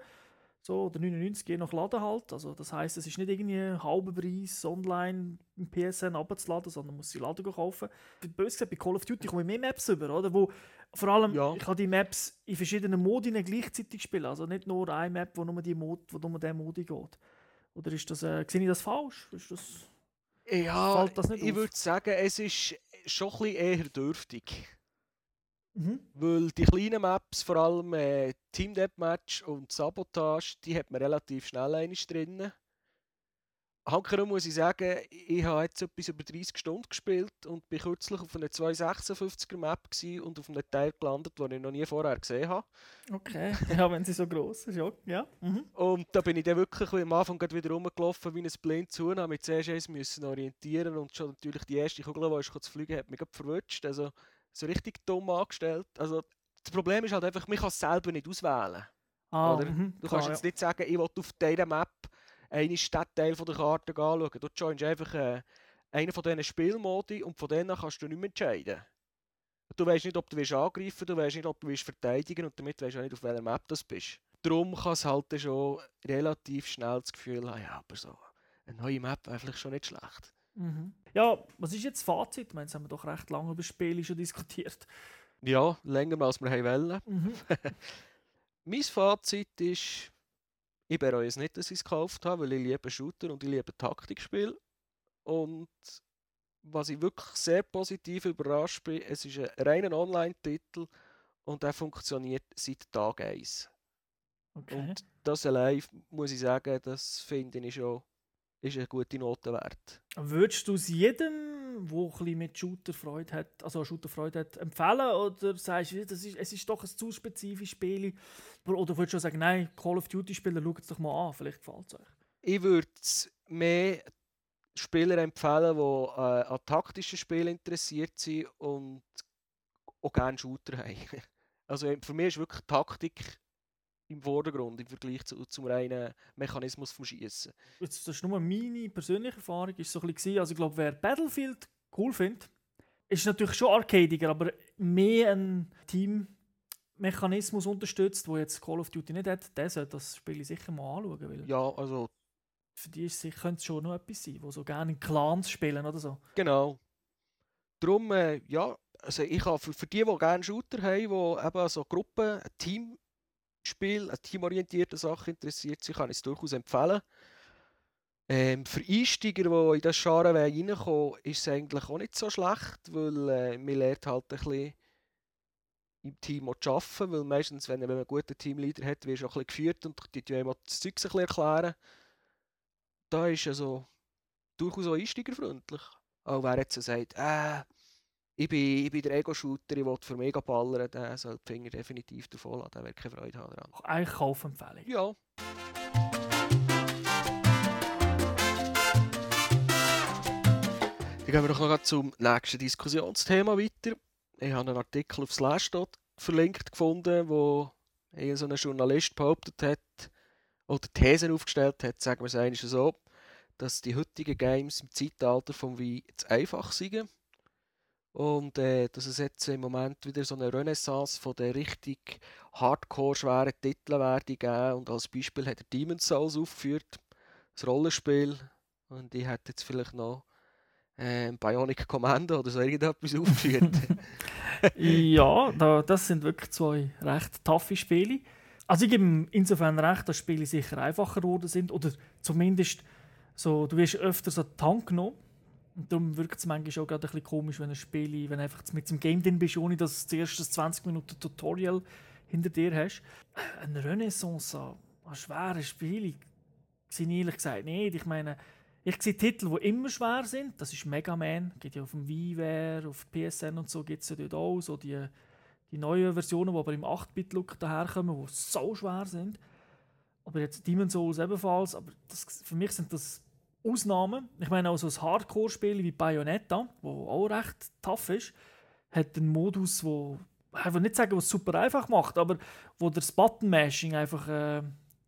A: So, oder 99 je nach Laden halt. Also, das heisst, es ist nicht irgendwie ein halber Preis online im PSN abzuladen, sondern muss sie Laden kaufen. Bös gesagt, bei Call of Duty kommen mehr Maps über, oder? Wo vor allem,
B: Ja.
A: ich kann die Maps in verschiedenen Modi gleichzeitig spielen. Also nicht nur eine Map, wo nur, die Mod, wo nur der Modi geht. Oder ist das, äh, sehe ich das falsch? Ist das...
B: Ja,
A: Fällt das nicht
B: ich würde sagen, es ist schon ein bisschen eher dürftig.
A: Mhm.
B: Weil die kleinen Maps, vor allem äh, Team Deathmatch und Sabotage, die hat man relativ schnell einig drin. Hankerum muss ich sagen, ich habe jetzt etwas über 30 Stunden gespielt und bin kürzlich auf einer 256er Map und auf einem Teil gelandet, den ich noch nie vorher gesehen habe.
A: Okay, ja, wenn sie so groß ist, ja. Mhm.
B: Und da bin ich dann wirklich am Anfang gerade wieder rumgelaufen wie ein Blind zu und habe mich zuerst müssen orientieren und schon natürlich die erste Kugel, die ist zu fliegen, hat mich gerade verwutscht. Also so richtig dumm angestellt. Also das Problem ist halt einfach, man kann es selber nicht auswählen.
A: Ah,
B: Oder?
A: mhm,
B: Du
A: klar,
B: kannst jetzt
A: ja.
B: nicht sagen, ich will auf dieser Map einen Stadtteil von der Karte anschauen. Du joinst einfach äh, einen von diesen Spielmodi und von denen kannst du nicht mehr entscheiden. Du weißt nicht, ob du willst angreifen du weißt nicht, ob du willst verteidigen und damit weißt du auch nicht, auf welcher Map du bist. Darum kann es halt schon relativ schnell das Gefühl haben, ja, aber so eine neue Map wäre vielleicht schon nicht schlecht.
A: Mhm. Ja, was ist jetzt das Fazit? Ich meine, jetzt haben wir doch recht lange über Spiele schon diskutiert.
B: Ja, länger als wir haben wollen.
A: Mhm.
B: Mein Fazit ist, ich bereue es nicht, dass ich es gekauft habe, weil ich liebe Shooter und ich liebe Taktikspiel. Und was ich wirklich sehr positiv überrascht bin, es ist ein reiner Online-Titel und der funktioniert seit Tag 1.
A: Okay.
B: Und das allein, muss ich sagen, das finde ich schon ist eine gute Note wert.
A: Würdest du es jedem, der ein bisschen mit Shooter Freude hat, also Shooter Freude hat, empfehlen? Oder sagst du, das ist, es ist doch ein zu spezifisches Spiel? Oder würdest du sagen, nein, Call of Duty Spieler, schaut es doch mal an, vielleicht gefällt es euch?
B: Ich würde es mehr Spieler empfehlen, die äh, an taktischen Spielen interessiert sind und auch gerne Shooter haben. Also für mich ist wirklich Taktik im Vordergrund im Vergleich zu, zum reinen Mechanismus vom Schießen.
A: Das ist nur meine persönliche Erfahrung, ist so ein bisschen, also ich glaube, wer Battlefield cool findet, ist natürlich schon arcadiger, aber mehr ein Teammechanismus unterstützt, wo jetzt Call of Duty nicht hat, der sollte das Spiel sicher mal anschauen. Weil
B: ja, also
A: für die ist könnte es schon noch etwas sein, wo so gerne in Clans spielen oder so.
B: Genau. Darum, äh, ja, also ich habe für, für die, die gerne Shooter haben, die eben so Gruppen, ein Teamspiel, eine teamorientierte Sache interessiert sich, kann ich es durchaus empfehlen. Ähm, für Einsteiger, die in das Genre reinkommen ist es eigentlich auch nicht so schlecht, weil äh, man lernt halt ein bisschen im Team auch zu arbeiten, weil meistens, wenn, man einen guten Teamleader hat, wirst du auch ein geführt und die tun das Zeug ein bisschen erklären. Da ist also durchaus auch einsteigerfreundlich. Auch wer jetzt so sagt, äh, ich bin, ich bin der Ego-Shooter, ich will für mega ballern, der soll die Finger definitiv davon lassen, der wird keine Freude haben daran.
A: Eigentlich Kaufempfehlung.
B: Ja. Dann gehen wir doch noch zum nächsten Diskussionsthema weiter. Ich habe einen Artikel auf Slashdot verlinkt gefunden, wo so ein Journalist behauptet hat, oder Thesen aufgestellt hat, sagen wir es eigentlich so, dass die heutigen Games im Zeitalter vom Wii zu einfach sind. Und äh, dass es jetzt im Moment wieder so eine Renaissance von den richtig hardcore schweren Titeln werde geben. Und als Beispiel hat er Demon's Souls aufgeführt, das Rollenspiel. Und ich hätte jetzt vielleicht noch äh, Bionic Commando oder so irgendetwas aufgeführt.
A: ja, da, das sind wirklich zwei recht taffe Spiele. Also ich gebe insofern recht, dass Spiele sicher einfacher geworden sind oder zumindest so, du wirst öfter so Tank genommen und darum wirkt es manchmal auch gerade ein bisschen komisch, wenn ein Spiel, wenn du einfach mit dem Game drin bist, ohne dass du das erste 20 Minuten Tutorial hinter dir hast. Eine Renaissance an schweren Spielen sehe ich ehrlich gesagt nicht. Ich meine, ich sehe Titel, die immer schwer sind. Das ist Mega Man, geht ja auf dem WiiWare, auf PSN und so gibt es ja dort auch. So die, die neuen Versionen, die aber im 8-Bit-Look daherkommen, die so schwer sind. Aber jetzt Demon's Souls ebenfalls. Aber das, für mich sind das Ausnahmen. Ich meine auch so ein Hardcore-Spiel wie Bayonetta, wo auch recht tough ist, hat einen Modus, wo ich will nicht sagen, was super einfach macht, aber wo das Button-Mashing einfach äh,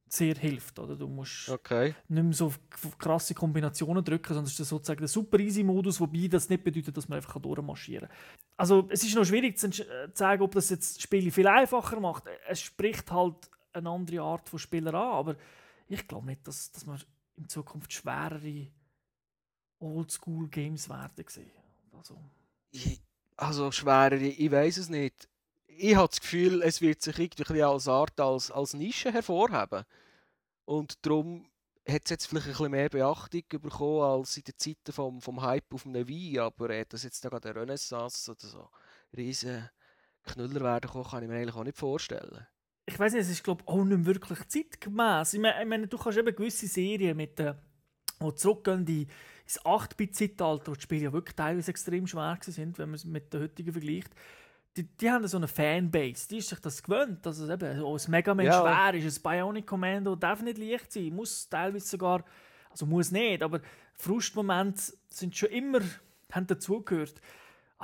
A: sehr hilft. Oder? Du musst
B: okay.
A: nicht mehr so krasse Kombinationen drücken, sondern es ist sozusagen der super easy Modus, wobei das nicht bedeutet, dass man einfach durchmarschieren kann. Also es ist noch schwierig zu sagen, ob das jetzt das Spiel viel einfacher macht. Es spricht halt eine andere Art von Spieler an, aber ich glaube nicht, dass, dass man in Zukunft schwerere Oldschool-Games werden sehen. Also,
B: also schwerere, ich weiß es nicht. Ich habe das Gefühl, es wird sich irgendwie als Art, als, als Nische hervorheben. Und darum hat es jetzt vielleicht ein bisschen mehr Beachtung bekommen als in den Zeiten vom, vom Hype auf einem Wein. Aber äh, dass jetzt da gerade eine Renaissance oder so riesen Knüller werden kann, kann ich mir eigentlich auch nicht vorstellen
A: ich weiß nicht, es ist glaube auch nicht wirklich zeitgemäß. Ich meine, du kannst eben gewisse Serien mit äh, die zurückgehen die, ins 8-Bit-Zeitalter, wo die Spiele ja wirklich teilweise extrem schwer sind, wenn man es mit den heutigen vergleicht. Die, die haben so eine Fanbase, die ist sich das gewöhnt, dass es eben oh, ein Mega Man ja. schwer ist, ein Bionic Commando darf nicht leicht sein, muss teilweise sogar, also muss nicht, aber Frustmomente sind schon immer, haben dazugehört.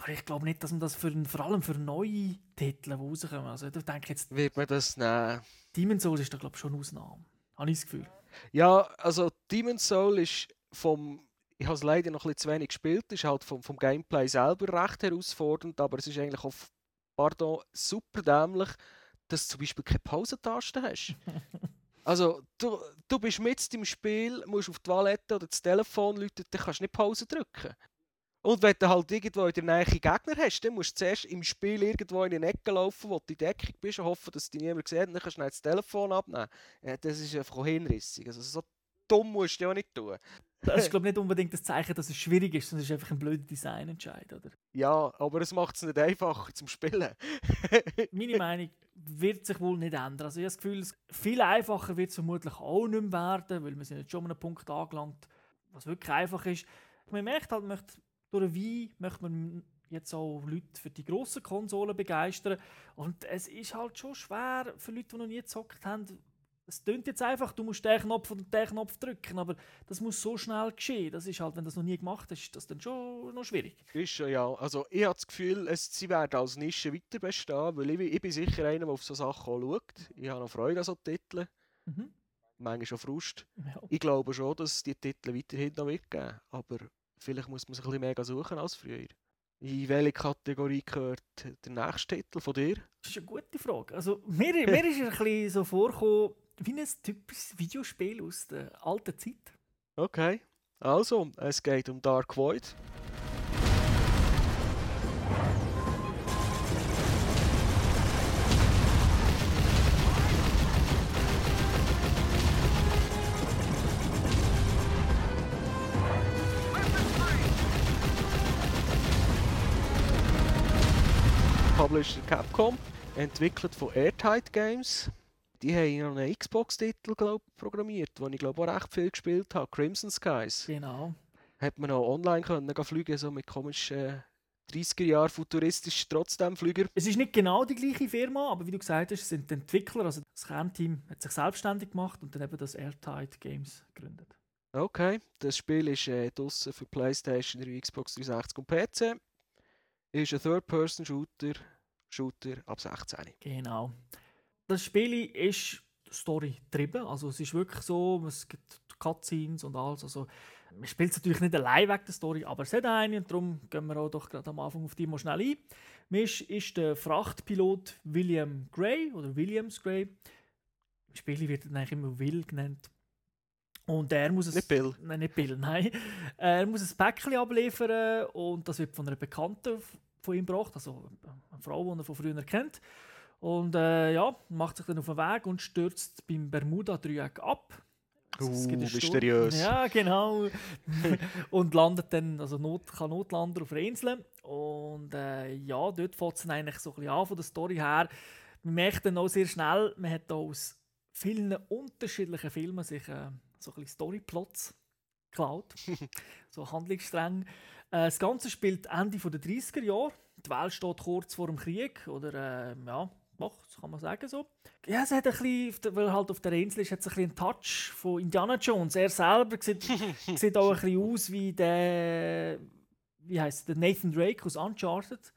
A: Aber ich glaube nicht, dass man das für, vor allem für neue Titel, die rauskommen, also ich denke jetzt...
B: Wird man das nehmen?
A: Demon's Soul ist da glaube ich schon eine Ausnahme. Habe ich das Gefühl.
B: Ja, also Demon's Soul ist vom... Ich habe es leider noch ein bisschen zu wenig gespielt, ist halt vom, vom Gameplay selber recht herausfordernd, aber es ist eigentlich auf, pardon, super dämlich, dass du zum Beispiel keine Pausentaste hast. Also, du, du bist mit im Spiel, musst auf die Toilette oder das Telefon läuten, dann kannst du nicht Pause drücken. Und wenn du halt irgendwo in der Nähe Gegner hast, dann musst du zuerst im Spiel irgendwo in die Ecke laufen, wo du in Deckung bist und hoffen, dass dich niemand sieht und dann kannst du das Telefon abnehmen. Ja, das ist einfach hinrissig. Also so dumm musst du ja nicht tun.
A: Das ist glaube ich nicht unbedingt das Zeichen, dass es schwierig ist, sondern es ist einfach ein blöder Designentscheid, oder?
B: Ja, aber es macht es nicht einfacher zum Spielen.
A: Meine Meinung wird sich wohl nicht ändern. Also ich habe das Gefühl, viel einfacher wird es vermutlich auch nicht mehr werden, weil wir sind jetzt schon an einem Punkt angelangt, was wirklich einfach ist. Man merkt halt, man möchte durch Wein möchte man jetzt auch Leute für die grossen Konsolen begeistern. Und es ist halt schon schwer für Leute, die noch nie gezockt haben, es klingt jetzt einfach, du musst den Knopf oder den Knopf drücken, aber das muss so schnell geschehen. Das ist halt, wenn das noch nie gemacht hast, ist das dann schon noch schwierig.
B: Ist schon, ja. Also ich habe das Gefühl, es, sie werden als Nische weiter bestehen, weil ich, ich bin sicher einer, der auf so Sachen auch schaut. Ich habe noch Freude an so Titeln.
A: Mhm.
B: Manchmal schon Frust.
A: Ja.
B: Ich glaube schon, dass es die Titel weiterhin noch wird geben aber vielleicht muss man sich ein bisschen mehr suchen als früher. In welche Kategorie gehört der nächste Titel von dir?
A: Das ist eine gute Frage. Also, mir, mir ist ein bisschen so vorgekommen, wie ein typisches Videospiel aus der alten Zeit.
B: Okay, also, es geht um Dark Void. Publisher Capcom, entwickelt von Airtight Games. Die haben einen Xbox-Titel glaub, programmiert, den ich glaube auch recht viel gespielt habe, Crimson Skies.
A: Genau.
B: Hat man auch online können fliegen, so mit komischen äh, 30er Jahren futuristisch trotzdem Flüger.
A: Es ist nicht genau die gleiche Firma, aber wie du gesagt hast, sind die Entwickler, also das Kernteam hat sich selbstständig gemacht und dann eben das Airtight Games gegründet.
B: Okay, das Spiel ist äh, draussen für PlayStation 3, Xbox 360 und PC. Ist ein Third-Person-Shooter, Shooter ab 16.
A: Genau. Das Spiel ist Story-getrieben, also es ist wirklich so, es gibt Cutscenes und alles, also man spielt es natürlich nicht allein wegen der Story, aber es hat eine und darum gehen wir auch doch gerade am Anfang auf die mal schnell ein. Misch ist der Frachtpilot William Gray oder Williams Gray. Im Spiel wird er eigentlich immer Will genannt. Und er muss es.
B: Nicht Bill.
A: Nein, nicht Bill, nein. Er muss ein Päckchen abliefern und das wird von einer Bekannten von ihm gebracht, also eine Frau, die er von früher kennt. Und äh, ja, macht sich dann auf den Weg und stürzt beim Bermuda-Dreieck ab. Also, es
B: Uh,
A: gibt Sturm.
B: mysteriös.
A: Ja, genau. und landet dann, also Not, kann Notlander auf einer Insel. Und äh, ja, dort fängt es eigentlich so ein bisschen an von der Story her. Man merkt dann auch sehr schnell, man hat aus vielen unterschiedlichen Filmen sich äh, so ein bisschen Storyplots geklaut. so Handlungsstränge. Äh, das Ganze spielt Ende der 30er Jahre. Die Welt steht kurz vor dem Krieg. Oder äh, ja, doch, das kann man sagen so. Ja, es hat ein bisschen, weil halt auf der Insel ist, hat es ein bisschen einen Touch von Indiana Jones. Er selber sieht, sieht auch ein bisschen aus wie der, wie heißt der Nathan Drake aus Uncharted.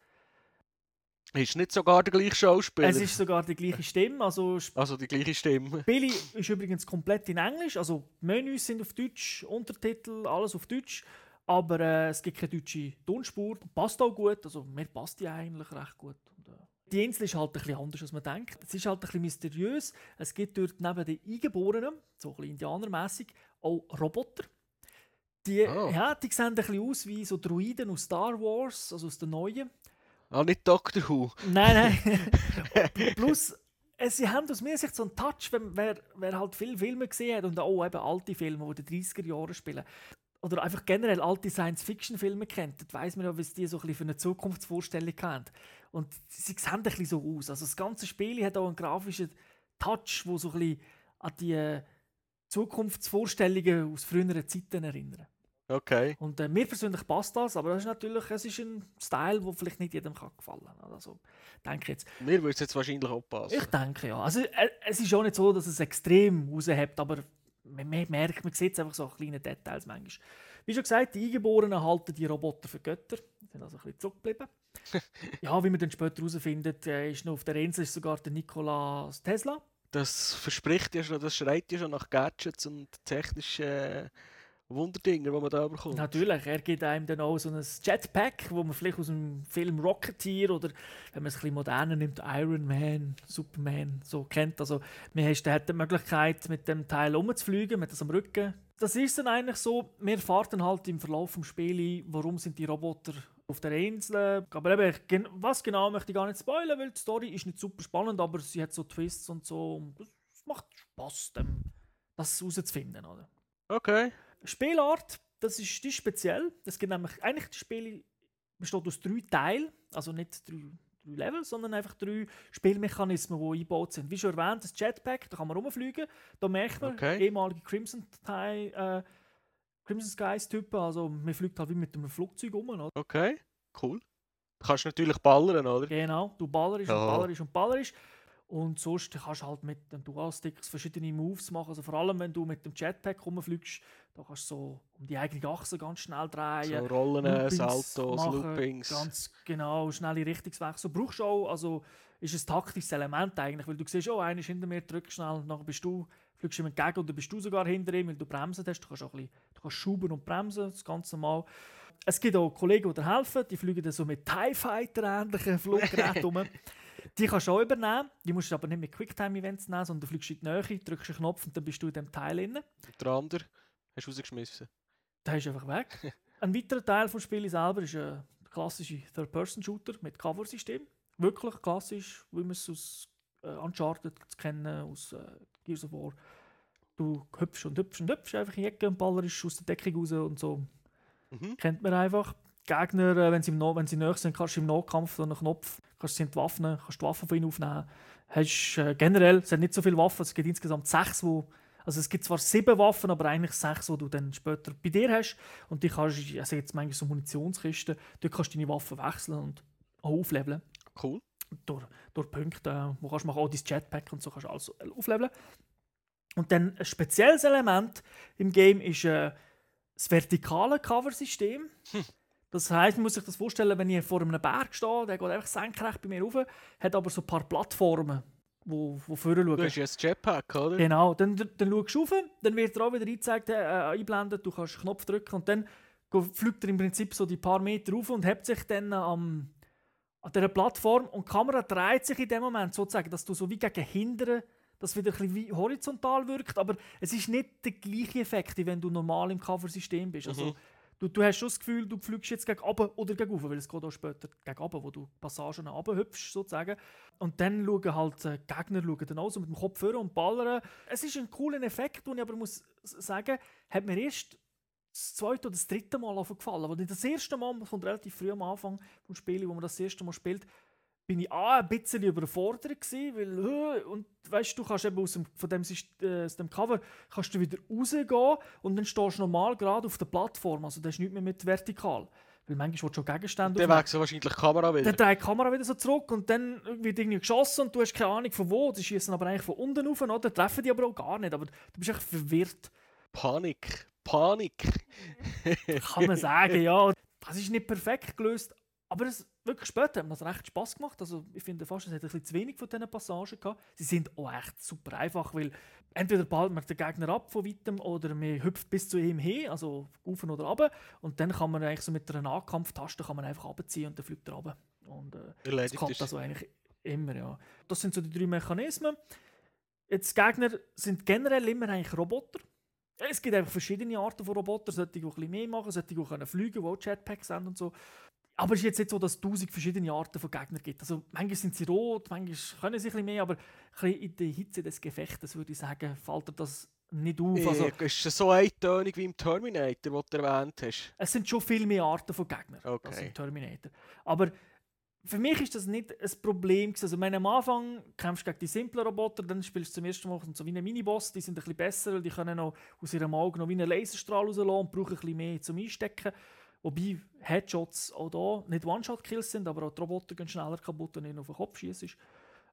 B: Ist nicht sogar der gleiche Schauspieler.
A: Es ist sogar die gleiche Stimme. Also
B: also die gleiche Stimme.
A: Billy ist übrigens komplett in Englisch. Also Menüs sind auf Deutsch, Untertitel, alles auf Deutsch. Aber äh, es gibt keine deutsche Tonspur. Passt auch gut. Also mir passt die eigentlich recht gut. Und, äh, die Insel ist halt ein bisschen anders, als man denkt. Es ist halt ein bisschen mysteriös. Es gibt dort neben den Eingeborenen, so ein bisschen indianermässig, auch Roboter. Die,
B: Oh.
A: ja, die sehen ein bisschen aus wie so Druiden aus Star Wars, also aus den neuen.
B: Ah, nicht Doctor Who.
A: Nein, nein. Plus, äh, sie haben aus meiner Sicht so einen Touch, wenn, wer, wer halt viele Filme gesehen hat und auch eben alte Filme, die in den 30er Jahren spielen. Oder einfach generell alte Science-Fiction-Filme kennt, dann weiss man ja, was die so ein bisschen für eine Zukunftsvorstellung haben. Und sie sehen ein bisschen so aus. Also das ganze Spiel hat auch einen grafischen Touch, der so ein bisschen an die äh, Zukunftsvorstellungen aus früheren Zeiten erinnert.
B: Okay.
A: Und äh, mir persönlich passt das, aber das ist natürlich es ist ein Style, der vielleicht nicht jedem kann gefallen kann. Also, denke jetzt.
B: Mir würde es jetzt wahrscheinlich auch passen.
A: Ich denke ja. Also, äh, es ist auch nicht so, dass es extrem raushebt, aber man, merkt, man sieht es einfach so an kleinen Details manchmal. Wie schon gesagt, die Eingeborenen halten die Roboter für Götter. Die sind also ein bisschen zurückgeblieben. ja, wie man dann später herausfindet, äh, ist noch auf der Insel ist sogar der Nikola Tesla.
B: Das verspricht ja schon, das schreit ja schon nach Gadgets und technischen äh, Wunderdinger, die man da bekommt.
A: Natürlich, er gibt einem dann auch so ein Jetpack, wo man vielleicht aus dem Film Rocketeer oder wenn man es ein bisschen moderner nimmt, Iron Man, Superman so kennt. Also man hat die Möglichkeit, mit dem Teil umzufliegen, mit das am Rücken. Das ist dann eigentlich so, wir fahren dann halt im Verlauf des Spiels, warum sind die Roboter auf der Insel. Aber eben, was genau möchte ich gar nicht spoilern, weil die Story ist nicht super spannend, aber sie hat so Twists und so. Und es macht Spaß, das herauszufinden. Oder?
B: Okay.
A: Spielart, das ist, die speziell. Es gibt nämlich, eigentlich das Spiel besteht aus drei Teilen, also nicht drei, drei Level, sondern einfach drei Spielmechanismen, die eingebaut sind. Wie schon erwähnt, das Jetpack, da kann man rumfliegen. Da merkt man,
B: Okay.
A: ehemalige Crimson, Teil, äh, Crimson Skies Typen, also man fliegt halt wie mit einem Flugzeug um. Oder?
B: Okay. Cool. Du kannst natürlich ballern, oder?
A: Genau, du ballerisch und
B: Ja.
A: ballerisch und ballerisch. Und sonst kannst du halt mit den Dual-Sticks verschiedene Moves machen. Also vor allem, wenn du mit dem Jetpack rumfliegst, da kannst du so um die eigene Achse ganz schnell drehen.
B: So Rollen,
A: Loopings
B: Saltos,
A: machen,
B: Loopings.
A: Ganz genau, schnelle Richtungswechsel. Brauchst du auch, also ist ein taktisches Element eigentlich, weil du siehst, oh, einer ist hinter mir, drück schnell, nachher bist du, fliegst ihm entgegen oder bist du sogar hinter ihm, weil du bremsen hast. Du kannst auch ein bisschen, du kannst schuben und bremsen, das ganze Mal. Es gibt auch Kollegen, die dir helfen, die fliegen dann so mit TIE Fighter-ähnlichen Fluggeräten rum. Die kannst du auch übernehmen, die musst du aber nicht mit Quicktime-Events nehmen, sondern du fliegst in die Nähe, drückst einen Knopf und dann bist du in dem Teil drin.
B: Der andere hast du rausgeschmissen.
A: Der ist einfach weg. Ein weiterer Teil des Spiels selber ist ein klassischer Third-Person-Shooter mit Cover-System. Wirklich klassisch, wie man es aus äh, Uncharted kennen, aus äh, Gears of War. Du hüpfst und hüpfst und hüpfst einfach in die Ecke und ballerst aus der Deckung raus und so.
B: Mhm.
A: Kennt man einfach. Gegner, äh, wenn sie, im no wenn sie nahe sind, kannst du im Nahkampf so einen Knopf, kannst du entwaffnen, kannst die Waffen von ihnen aufnehmen. Hast, äh, generell, es hat nicht so viele Waffen, es gibt insgesamt sechs, wo also es gibt zwar sieben Waffen, aber eigentlich sechs, die du dann später bei dir hast. Und die kannst du, also jetzt manchmal so Munitionskisten, dort kannst du deine Waffen wechseln und auch aufleveln.
B: Cool.
A: Durch, durch Punkte, wo kannst du machen, auch dein Jetpack und so kannst du alles aufleveln. Und dann ein spezielles Element im Game ist äh, das vertikale Cover-System.
B: Hm.
A: Das heisst, man muss sich das vorstellen, wenn ich vor einem Berg stehe, der geht einfach senkrecht bei mir rauf, hat aber so ein paar Plattformen, wo, wo vorne schauen.
B: Du hast ja ein Jetpack, oder?
A: Genau, dann, dann schaust du rauf, dann wird dir auch wieder eingezeigt, äh, einblendet, du kannst einen Knopf drücken und dann fliegt er im Prinzip so die paar Meter rauf und hebt sich dann am, an dieser Plattform und die Kamera dreht sich in dem Moment sozusagen, dass du so wie gegen hindern, das wieder ein bisschen horizontal wirkt, aber es ist nicht der gleiche Effekt, wie wenn du normal im Cover-System bist. Also,
B: Mhm.
A: Du, du hast schon das Gefühl, du fliegst jetzt gegen oben oder gegen rauf, weil es geht auch später gegen oben, wo du Passagen runterhüpfst sozusagen. Und dann schauen halt äh, Gegner schauen dann auch so mit dem Kopf vor und ballern. Es ist ein cooler Effekt, den ich aber muss sagen, hat mir erst das zweite oder das dritte Mal gefallen. Weil das erste Mal, kommt relativ früh am Anfang des Spiels, wo man das erste Mal spielt, bin ich A, ein bisschen überfordert gewesen, weil, äh, und weißt du, kannst eben aus dem, von dem, äh, aus dem Cover kannst du wieder rausgehen und dann stehst du normal gerade auf der Plattform, also das ist nicht mehr mit vertikal. Weil manchmal willst du schon Gegenstände
B: Dann wechselt wahrscheinlich die Kamera wieder.
A: Dann dreht die Kamera wieder so zurück und dann wird irgendwie geschossen und du hast keine Ahnung von wo. Die schießen aber eigentlich von unten rauf, oder? Treffen die aber auch gar nicht. Aber du bist echt verwirrt,
B: Panik. Panik.
A: kann man sagen, ja. Das ist nicht perfekt gelöst, aber es, wirklich später hat mir das recht Spaß gemacht. Also ich finde fast, es hat ein bisschen zu wenig von diesen Passagen gehabt. Sie sind auch echt super einfach, weil entweder ballt man den Gegner ab von weitem oder man hüpft bis zu ihm hin, also rauf oder runter. Und dann kann man eigentlich so mit einer Nahkampftaste kann man einfach abziehen und dann fliegt er runter. Und, äh, Das
B: ist.
A: also eigentlich immer, ja. Das sind so die drei Mechanismen. Jetzt Gegner sind generell immer eigentlich Roboter. Es gibt einfach verschiedene Arten von Robotern, solche, die ein bisschen mehr machen, solche, die auch können fliegen die auch Jetpacks haben und so. Aber es ist jetzt nicht so, dass es tausend verschiedene Arten von Gegnern gibt. Also manchmal sind sie rot, manchmal können sie ein bisschen mehr, aber ein bisschen in der Hitze des Gefechtes, würde ich sagen, fällt dir das nicht auf. Also,
B: ist es so eintönig wie im Terminator, den du erwähnt hast?
A: es sind schon viel mehr Arten von Gegnern
B: Okay.
A: als im Terminator. Aber für mich ist das nicht ein Problem. gewesen. Also, wenn am Anfang kämpfst du gegen die simplen Roboter, dann spielst du zum ersten Mal so wie einen Miniboss, die sind ein bisschen besser, weil die können noch aus ihrem Auge noch wie einen Laserstrahl rauslassen und brauchen ein bisschen mehr zum Einstecken. Wobei Headshots auch da nicht One-Shot-Kills sind, aber auch die Roboter gehen schneller kaputt, wenn du auf den Kopf schießt.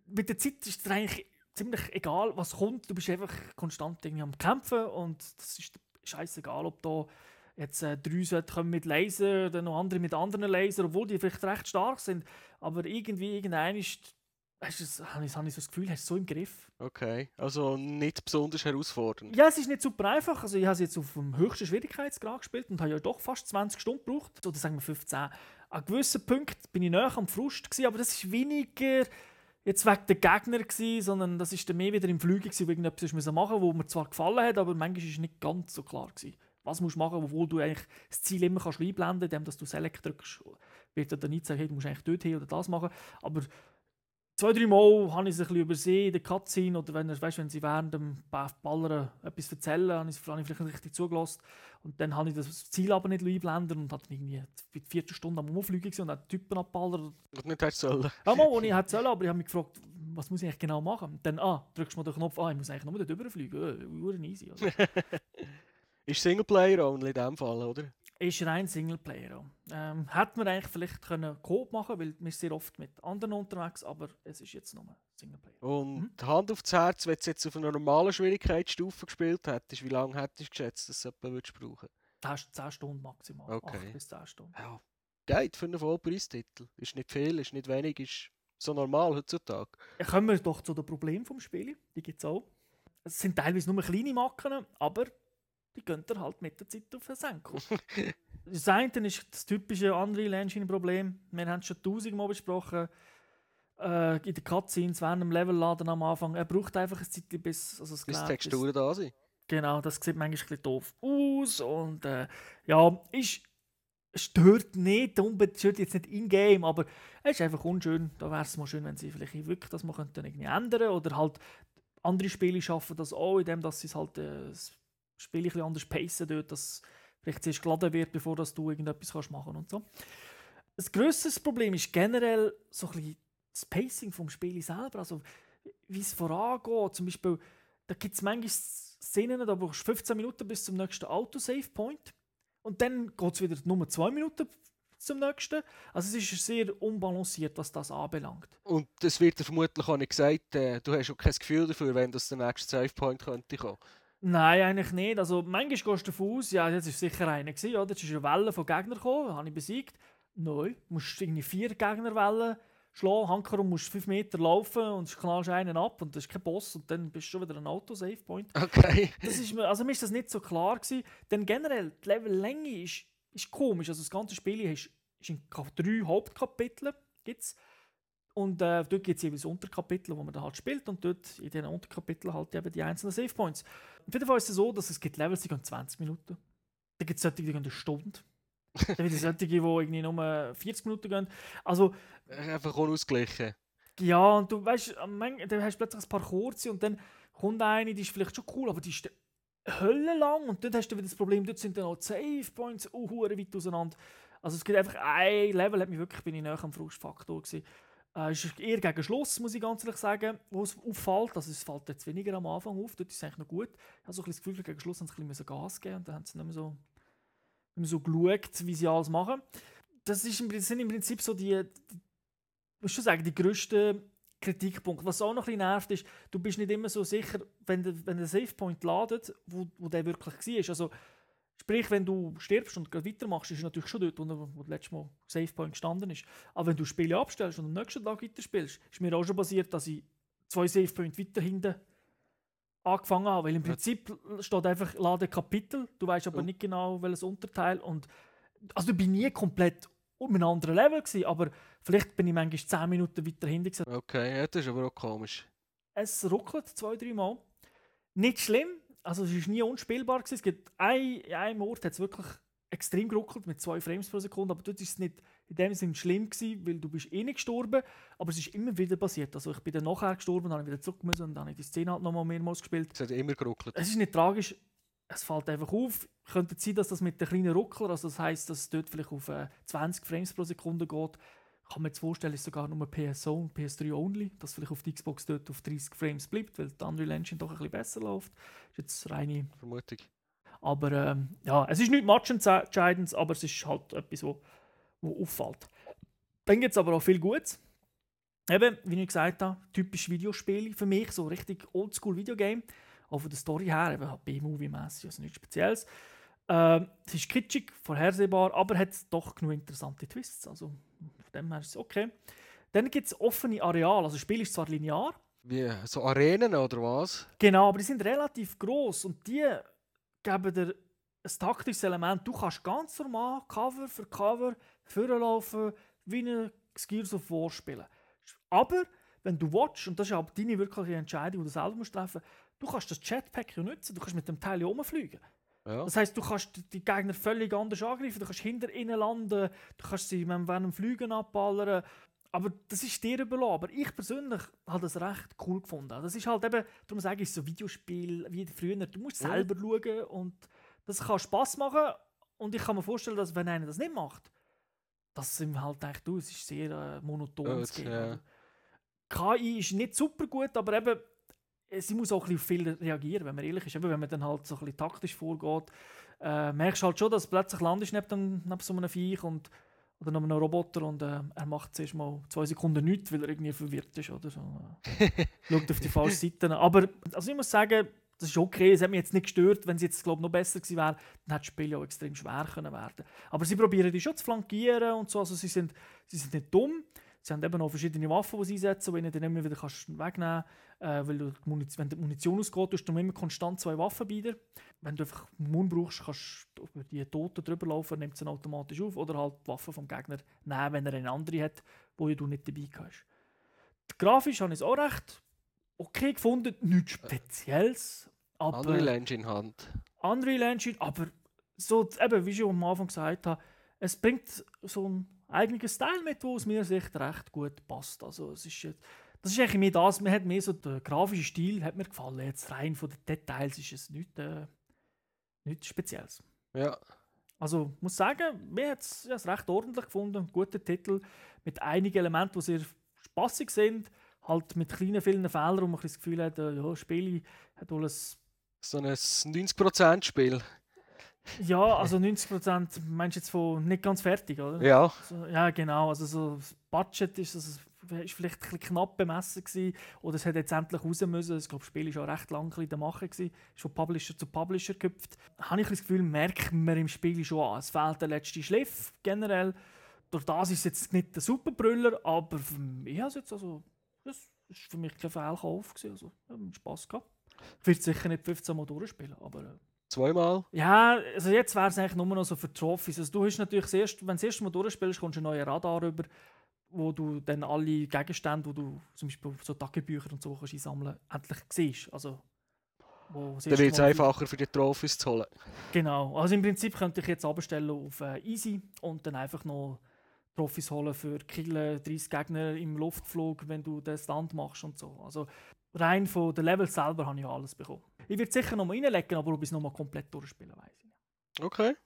A: Mit der Zeit ist es eigentlich ziemlich egal, was kommt. Du bist einfach konstant irgendwie am Kämpfen und das ist scheißegal, ob da jetzt äh, drei sollten kommen mit Laser, dann noch andere mit anderen Laser, obwohl die vielleicht recht stark sind. Aber irgendwie, irgendein ist, hast du es- habe ich, habe ich so das Gefühl, hast du so im Griff.
B: Okay. Also nicht besonders herausfordernd.
A: Ja, es ist nicht super einfach. Also ich habe es jetzt auf dem höchsten Schwierigkeitsgrad gespielt und habe ja doch fast 20 Stunden gebraucht. Oder sagen wir 15. An gewissen Punkten bin ich näher am Frust gewesen, aber das ist weniger jetzt wegen der Gegner gewesen, sondern das ist dann mehr wieder im gewesen, wo irgendetwas müssen machen, wo mir zwar gefallen hat, aber manchmal ist es nicht ganz so klar gewesen. Was musst du machen, obwohl du eigentlich das Ziel immer kannst einblenden, indem dass du Select drückst, wird dann nicht sagen, hey, du musst eigentlich dort hin oder das machen. Aber zwei, drei Mal habe ich es ein bisschen übersehen in der Cutscene oder wenn, weißt, wenn sie während dem Ba- Ballern etwas erzählen, habe ich, es- habe ich vielleicht nicht richtig zugelassen. Und dann habe ich das Ziel aber nicht einblenden und hat irgendwie die vierte Stunde am Umfliegen und hat Typen abballert.
B: Und nicht hättest sollen.
A: Ja, mal, wo ich hätte sollen, aber ich habe mich gefragt, was muss ich eigentlich genau machen? Und dann, ah, drückst du mal den Knopf, ah, ich muss eigentlich nur dort rüberfliegen. Äh, easy. Also.
B: Ist Singleplayer only in dem Fall, oder?
A: Ist rein Singleplayer. Ähm, hätte man eigentlich vielleicht können Coop machen weil wir sehr oft mit anderen unterwegs, aber es ist jetzt nur Singleplayer.
B: Und mhm. Hand aufs Herz, wenn du jetzt auf einer normalen Schwierigkeitsstufe gespielt hättest, wie lange hättest du geschätzt, dass du würdest brauchen?
A: Das hast 10 Stunden maximal.
B: Okay.
A: 8 bis 10 Stunden.
B: Ja, geht für einen Vollpreistitel. Ist nicht viel, ist nicht wenig, ist so normal heutzutage.
A: Ja, kommen wir doch zu den Problemen des Spiels. Die gibt es auch. Es sind teilweise nur kleine Macken, aber die gehen ihr halt mit der Zeit auf den Senkel. das eine ist das typische Unreal Engine-Problem. Wir haben es schon tausendmal besprochen. Äh, in den Cutscenes während dem Levelladen am Anfang. Er braucht einfach ein Zeit, bis also
B: das bis Texturen da sind.
A: Genau, das sieht manchmal ein bisschen doof aus. Und äh, ja, ist, stört nicht, stört jetzt nicht in-game, aber es ist einfach unschön. Da wäre es mal schön, wenn sie vielleicht wirklich das mal könnten irgendwie ändern oder halt andere Spiele schaffen das auch, indem dass sie es halt äh, das Spiel ein bisschen anders pacen dort, dass vielleicht zuerst geladen wird, bevor dass du irgendetwas kannst machen und so. Das grösste Problem ist generell so ein bisschen das Pacing vom Spiel selber, also wie es vorangeht. Zum Beispiel, da gibt es manchmal Szenen, da brauchst du 15 Minuten bis zum nächsten Autosave-Point und dann geht es wieder nur 2 Minuten zum nächsten. Also es ist sehr unbalanciert, was das anbelangt.
B: Und es wird dir vermutlich auch nicht gesagt, äh, du hast auch kein Gefühl dafür, wenn das der nächste Save-Point könnte kommen.
A: Nein, eigentlich nicht. Also manchmal gehst du davon aus, ja, jetzt war sicher einer, gewesen, oder? Jetzt ist eine Welle von Gegnern gekommen, habe ich besiegt. Nein, du musst irgendwie vier Gegnerwellen schlagen, Hankerum musst fünf Meter laufen und knallst einen ab und das ist kein Boss und dann bist du schon wieder ein Auto-Save-Point.
B: Okay.
A: Das ist mir, also mir ist das nicht so klar gewesen, denn generell, die Levellänge ist, ist komisch. Also das ganze Spiel ist, ist in drei Hauptkapitel gibt's. Und äh, dort gibt es jeweils Unterkapitel, wo man dann halt spielt und dort in diesen Unterkapiteln halt eben die einzelnen Save Points. Auf jeden Fall ist es so, dass es gibt Levels, die gehen 20 Minuten. Dann gibt es solche, die gehen eine Stunde. dann gibt es solche, die irgendwie nur 40 Minuten gehen. Also...
B: Einfach unausgeglichen.
A: Ja, und du weißt, dann hast du plötzlich ein paar kurze und dann kommt eine, die ist vielleicht schon cool, aber die ist Hölle lang und dort hast du wieder das Problem, dort sind dann auch Save Points uh, weit auseinander. Also es gibt einfach ein Level, hat mich wirklich, bin ich näher am Frustfaktor gewesen. Äh, ist eher gegen Schluss, muss ich ganz ehrlich sagen, wo es auffällt. Also es fällt jetzt weniger am Anfang auf, dort ist es eigentlich noch gut. Ich habe so ein das Gefühl, gegen Schluss haben sie ein bisschen Gas geben und dann haben sie nicht mehr so, nicht mehr so geschaut, wie sie alles machen. Das, ist, das sind im Prinzip so die, die muss schon sagen, die grössten Kritikpunkte. Was auch noch ein bisschen nervt, ist, du bist nicht immer so sicher, wenn der, wenn der Savepoint ladet, wo, wo der wirklich war. Also, Sprich, wenn du stirbst und weitermachst, ist es natürlich schon dort, wo, wo das letzte Mal Savepoint gestanden ist. Aber wenn du Spiele abstellst und am nächsten Tag weiterspielst, ist mir auch schon passiert, dass ich zwei Savepoints weiter hinten angefangen habe. Weil im Prinzip steht einfach Lade Kapitel, du weißt aber oh. nicht genau, welches Unterteil. Und, also du bin nie komplett um einen anderen Level gewesen, aber vielleicht bin ich manchmal 10 Minuten weiter hinten.
B: Okay, das ist aber auch komisch.
A: Es ruckelt zwei, drei Mal. Nicht schlimm, also es war nie unspielbar. Gewesen. Es gibt ein, einem Ort hat es wirklich extrem geruckelt mit zwei Frames pro Sekunde, aber dort war es nicht in dem Sinne schlimm gewesen, weil du bist eh nicht gestorben, aber es ist immer wieder passiert. Also ich bin dann nachher gestorben, dann habe ich wieder zurück müssen und dann habe ich die Szene halt nochmal mehrmals gespielt.
B: Es hat immer geruckelt.
A: Es ist nicht tragisch, es fällt einfach auf. Könnte sein, dass das mit den kleinen Ruckler, also das heisst, dass es dort vielleicht auf äh, 20 Frames pro Sekunde geht, kann man jetzt vorstellen, ist sogar nur PSO und PS3 only, dass vielleicht auf der Xbox dort auf 30 Frames bleibt, weil die Unreal Engine doch ein bisschen besser läuft. Das ist jetzt reine
B: Vermutung.
A: Aber ähm, ja, es ist nicht matchentscheidend, aber es ist halt etwas, wo, wo auffällt. Dann gibt es aber auch viel Gutes. Eben, wie ich gesagt habe, typisch Videospiele für mich, so richtig oldschool Videogame. Auch von der Story her, eben halt B-Movie-mäßig, also nichts Spezielles. Äh, es ist kitschig, vorhersehbar, aber hat doch genug interessante Twists. Also von dem her ist es okay. Dann gibt es offene Areale. Also das Spiel ist zwar linear.
B: Wie, so Arenen oder was?
A: Genau, aber die sind relativ groß und die geben dir ein taktisches Element. Du kannst ganz normal Cover für Cover vorlaufen, wie ein Gears of War spielen. Aber wenn du watch und das ist auch deine wirkliche Entscheidung, die du selber musst treffen du kannst das Jetpack ja nutzen, du kannst mit dem Teil rumfliegen. Ja. Das heißt, du kannst die Gegner völlig anders angreifen, du kannst hinter ihnen landen, du kannst sie während dem Fliegen abballern. Aber das ist dir überlassen. Aber ich persönlich habe das recht cool gefunden. Das ist halt eben, darum sage ich, so Videospiel wie früher. Du musst ja. selber schauen und das kann Spaß machen. Und ich kann mir vorstellen, dass wenn einer das nicht macht, das sind halt echt du, es ist sehr äh, monoton. Ja, KI ist nicht super gut, aber eben sie muss auch ein bisschen viel reagieren, wenn man ehrlich ist. Eben, wenn man dann halt so ein bisschen taktisch vorgeht. äh, merkst halt schon, dass plötzlich landest neben, neben so einem Viech und oder neben einem Roboter und äh, er macht zuerst mal zwei Sekunden nichts, weil er irgendwie verwirrt ist oder so. Schaut auf die falsche Seite. Aber also ich muss sagen, das ist okay. Es hat mich jetzt nicht gestört. Wenn es jetzt glaub, noch besser gewesen wäre, dann hätte das Spiel ja auch extrem schwer können werden Aber sie probieren die schon zu flankieren und so. Also sie sind, sie sind nicht dumm. Sie haben eben auch verschiedene Waffen, die sie einsetzen, die du dann immer wieder kannst wegnehmen kannst. Äh, weil du die Munition, wenn die Munition ausgeht, hast du immer konstant zwei Waffen bei dir. Wenn du einfach Mund brauchst, kannst du über die Toten drüber laufen, nimmt sie automatisch auf. Oder halt die Waffe vom Gegner nehmen, wenn er eine andere hat, wo du nicht dabei hast. Grafisch habe ich es auch recht okay gefunden, nichts Spezielles.
B: Aber Unreal Engine Hand.
A: Unreal Engine, aber so, eben, wie ich schon am Anfang gesagt habe, es bringt so einen eigenen Style mit, der aus meiner Sicht recht gut passt. Also es ist das ist eigentlich mehr das, mir hat mehr so der grafische Stil hat mir gefallen. Jetzt rein von den Details ist es nichts, äh, nichts Spezielles.
B: Ja.
A: Also muss sagen, mir hat es recht ordentlich gefunden, guter Titel mit einigen Elementen, die sehr spaßig sind, halt mit kleinen, vielen Fehlern, wo man das Gefühl hat, äh, ja, Spiele hat wohl ein...
B: So ein 90%-Spiel.
A: Ja, also 90% meinst du jetzt von nicht ganz fertig, oder?
B: Ja.
A: So, ja, genau. Also so das Budget ist, also, ist vielleicht ein knapp bemessen gewesen, oder es hat jetzt endlich raus müssen. Ich glaube, das Spiel war schon recht lange in der Mache gewesen, ist von Publisher zu Publisher gehüpft. Habe ich das Gefühl, merkt man im Spiel schon an. Es fehlt der letzte Schliff generell. Durch das ist es jetzt nicht der Superbrüller, aber ich habe es jetzt also das war für mich kein Fehlkauf. Also, ich habe Spass gehabt. Ich werde sicher nicht 15 Mal durchspielen, aber...
B: Zweimal?
A: Ja, also jetzt wäre es eigentlich nur noch so für Trophys. Also du hast natürlich das erste, wenn du das erste Mal durchspielst, kommst du ein neues Radar rüber, wo du dann alle Gegenstände, die du zum Beispiel so Tagebücher und so kannst einsammeln endlich siehst. Also,
B: dann wird es einfacher für die Trophys zu holen.
A: Genau. Also im Prinzip könnte ich jetzt abstellen auf äh, Easy und dann einfach noch Profis holen für Killen, 30 Gegner im Luftflug, wenn du den Stand machst und so. Also rein von den Levels selber habe ich alles bekommen. Ich werde sicher noch mal reinlegen, aber ob ich es noch mal komplett durchspielen weiß ich nicht.
B: Okay.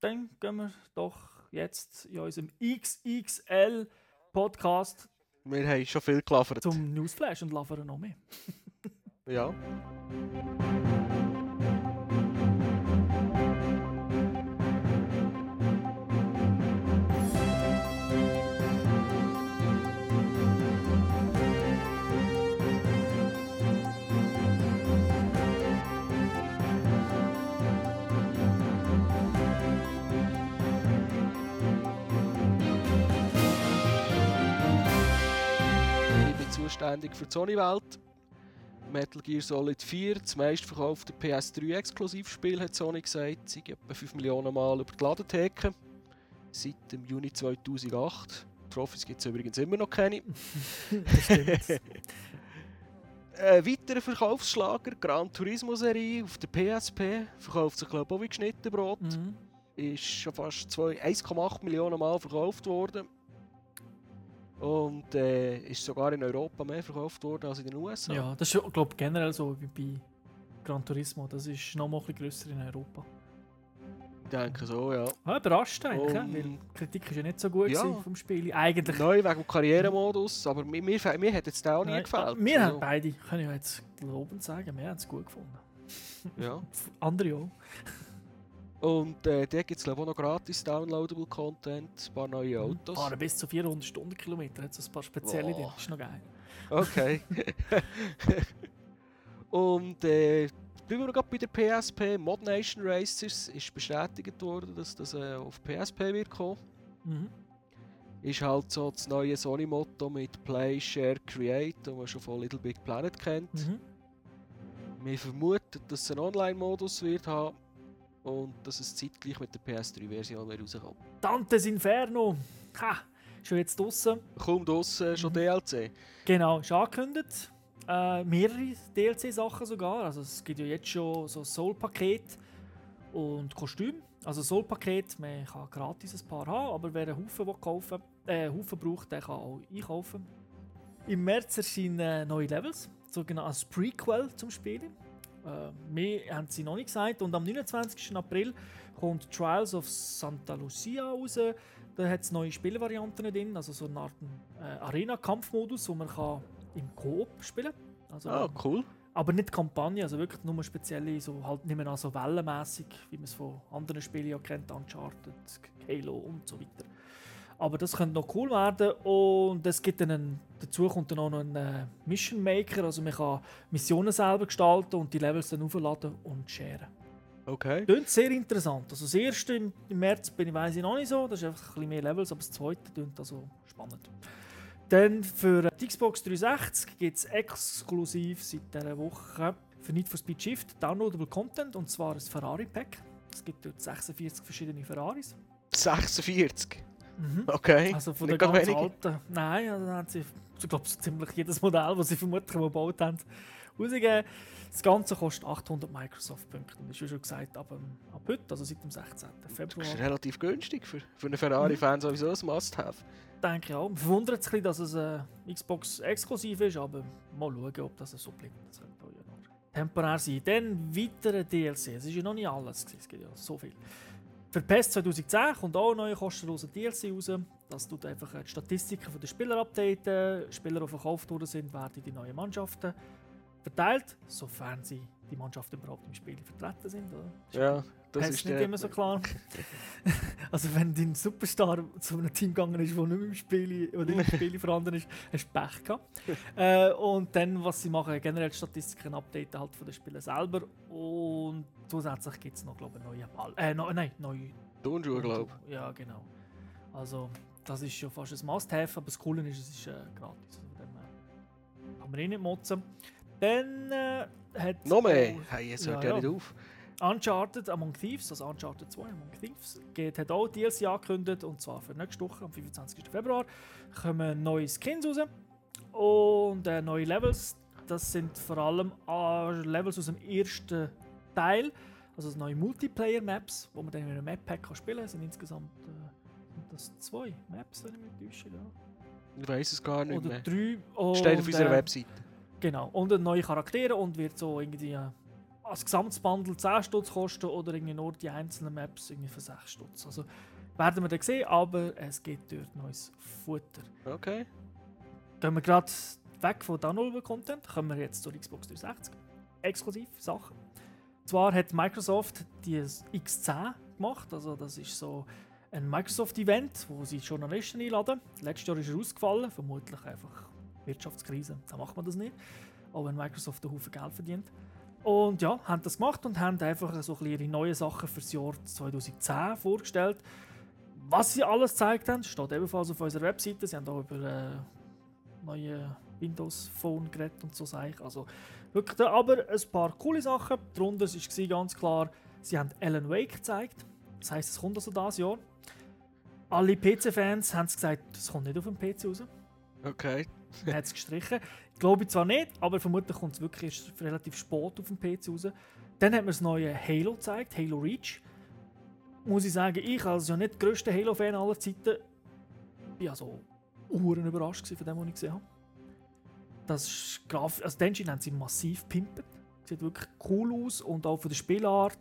A: Dann gehen wir doch jetzt in unserem XXL Podcast.
B: Wir haben schon viel gelaufen.
A: Zum Newsflash und laufen noch mehr.
B: ja. zuständig für die Sony-Welt. Metal Gear Solid 4, das meistverkaufte PS3-Exklusivspiel, hat Sony gesagt, sie etwa 5 Millionen Mal über die Ladentheke. Seit dem Juni 2008. Trophys gibt es übrigens immer noch keine. Ein weiterer Verkaufsschlager, Gran Turismo-Serie auf der PSP, verkauft sich glaube ich auch wie geschnitten Brot. Mhm. Ist schon fast 1,8 Millionen Mal verkauft worden. Und äh, ist sogar in Europa mehr verkauft worden als in den USA.
A: Ja, das ist glaube ich generell so wie bei Gran Turismo. Das ist noch mal ein grösser in Europa.
B: Ich denke so, ja.
A: ja überrascht eigentlich, um, weil die Kritik ist ja nicht so gut ja. vom Spiel. Eigentlich.
B: Neu wegen dem Karrieremodus, aber mir, mir, mir hat jetzt auch nie gefallen.
A: Mir also. haben beide, kann ich jetzt lobend sagen, wir haben es gut gefunden.
B: Ja.
A: Andere auch.
B: Und äh, da gibt es auch noch gratis downloadable Content, ein paar neue mhm. Autos.
A: Fahren bis zu 400 Stundenkilometer, hat es ein paar spezielle oh. Das ist noch geil.
B: Okay. Und äh, bleiben wir gerade bei der PSP. Mod Nation Racers ist bestätigt worden, dass das äh, auf PSP wird kommen. Mhm. Ist halt so das neue Sony-Motto mit Play, Share, Create, das man schon von Little Big Planet kennt. Mhm. Wir vermuten, dass es einen Online-Modus wird haben und dass es zeitgleich mit der PS3-Version rauskommt.
A: Dantes Inferno! Ha! Schon jetzt draußen.
B: Kaum draußen, schon mhm. DLC.
A: Genau, ist angekündigt. Äh, mehrere DLC-Sachen sogar. Also es gibt ja jetzt schon so Soul-Paket und Kostüm. Also Soul-Paket, man kann gratis ein paar haben, aber wer einen Haufen, kaufen, äh, einen Haufen braucht, der kann auch einkaufen. Im März erscheinen neue Levels, sogenanntes Prequel zum Spielen. Äh, mehr haben sie noch nicht gesagt. Und am 29. April kommt Trials of Santa Lucia raus. Da hat es neue Spielvarianten drin, also so eine Art äh, Arena-Kampfmodus, wo man kann im Koop spielen kann. Also,
B: ah, cool.
A: Aber nicht Kampagne, also wirklich nur spezielle, so halt nicht mehr so wellenmässig, wie man es von anderen Spielen ja kennt, Uncharted, Halo und so weiter. Aber das könnte noch cool werden und es gibt dann einen, dazu kommt dann auch noch ein äh, Mission Maker, also man kann Missionen selber gestalten und die Levels dann aufladen und sharen.
B: Okay.
A: Klingt sehr interessant. Also das erste im, im März bin ich, weiss ich noch nicht so, das ist einfach ein bisschen mehr Levels, aber das zweite klingt also spannend. Dann für die Xbox 360 gibt es exklusiv seit dieser Woche für Need for Speed Shift downloadable Content und zwar ein Ferrari Pack. Es gibt dort 46 verschiedene Ferraris.
B: 46?
A: Mhm.
B: Okay.
A: Also von
B: Nicht
A: der ganz
B: wenige.
A: alten. Nein, also da haben sie, ich glaube, so ziemlich jedes Modell, das sie vermutlich mal gebaut haben, rausgegeben. Das Ganze kostet 800 Microsoft-Punkte. Das ist wie schon gesagt, ab, ähm, ab heute, also seit dem 16.
B: Das
A: Februar,
B: ist relativ günstig für, für einen
A: Mhm.
B: Ferrari-Fan sowieso ein Must-Have.
A: denke ich auch. Mich Verwundert es ein bisschen, dass es äh, Xbox exklusiv ist, aber mal schauen, ob das so bleibt. Das ja temporär sein. Dann weitere DLC. Es ist ja noch nicht alles, gewesen. es gibt ja so viel. Für PES 2010 kommt auch ein neuer kostenloser DLC raus. Das tut einfach äh, die Statistiken der Spieler updaten. Spieler, die verkauft worden sind, werden in die neuen Mannschaften verteilt, sofern sie die Mannschaften überhaupt im Spiel vertreten sind. Oder?
B: Ja, das ist
A: nicht immer so klar. also wenn dein Superstar zu einem Team gegangen ist, das nicht im Spiel, oder im Spiel vorhanden ist, hast du Pech gehabt. äh, und dann, was sie machen, generell Statistiken updaten halt von den Spielen selber. Und zusätzlich gibt es noch, glaube ich, neue Ball. Äh, no, nein, neue.
B: Turnschuhe, glaube
A: Ja, genau. Also, das ist schon fast ein Must-Have, aber das Coole ist, es ist äh, gratis. Also, dem her kann man eh nicht motzen. Dann äh, hat
B: ich. Noch mehr?
A: auch-
B: Hey, jetzt hört ja,
A: ja.
B: nicht auf.
A: Uncharted Among Thieves, also Uncharted 2 Among Thieves, geht, hat auch DLC angekündigt und zwar für nächste Woche, am 25. Februar, kommen neue Skins raus und äh, neue Levels. Das sind vor allem äh, Levels aus dem ersten Teil, also neue Multiplayer-Maps, wo man dann in einem Map-Pack kann spielen kann. Es sind insgesamt äh, sind das zwei Maps, wenn ich mich täusche. Ja.
B: Ich weiß es gar nicht
A: Oder
B: mehr.
A: drei. Und,
B: Steht auf unserer
A: äh,
B: Webseite.
A: Genau. Und neue Charaktere und wird so irgendwie äh, als Gesamtbundle 10 Stutz kosten oder irgendwie nur die einzelnen Maps irgendwie für 6 Stutz. Also werden wir dann sehen, aber es gibt dort neues Futter.
B: Okay.
A: Gehen wir gerade weg von Downloadable Content, kommen wir jetzt zur Xbox 360. Exklusiv Sachen. Zwar hat Microsoft die X10 gemacht, also das ist so ein Microsoft-Event, wo sie Journalisten einladen. Letztes Jahr ist er ausgefallen, vermutlich einfach Wirtschaftskrise, da macht man das nicht. Auch wenn Microsoft einen Haufen Geld verdient. Und ja, haben das gemacht und haben einfach so ein ihre neuen Sachen fürs Jahr 2010 vorgestellt. Was sie alles gezeigt haben, steht ebenfalls auf unserer Webseite. Sie haben auch über äh, neue Windows Phone geredet und so Sachen. Also wirklich, aber ein paar coole Sachen. Darunter war ganz klar, sie haben Alan Wake gezeigt. Das heisst, es kommt also dieses Jahr. Alle PC-Fans haben gesagt, es kommt nicht auf dem PC raus.
B: Okay.
A: Man hat es gestrichen. Ich glaube zwar nicht, aber vermutlich kommt es wirklich relativ spät auf dem PC raus. Dann hat man das neue Halo gezeigt, Halo Reach. Muss ich sagen, ich als ja nicht der grösste Halo-Fan aller Zeiten, bin also uhren überrascht von dem, was ich gesehen habe. Das ist Graf also Engine haben sie massiv pimpert. Sieht wirklich cool aus und auch von der Spielart.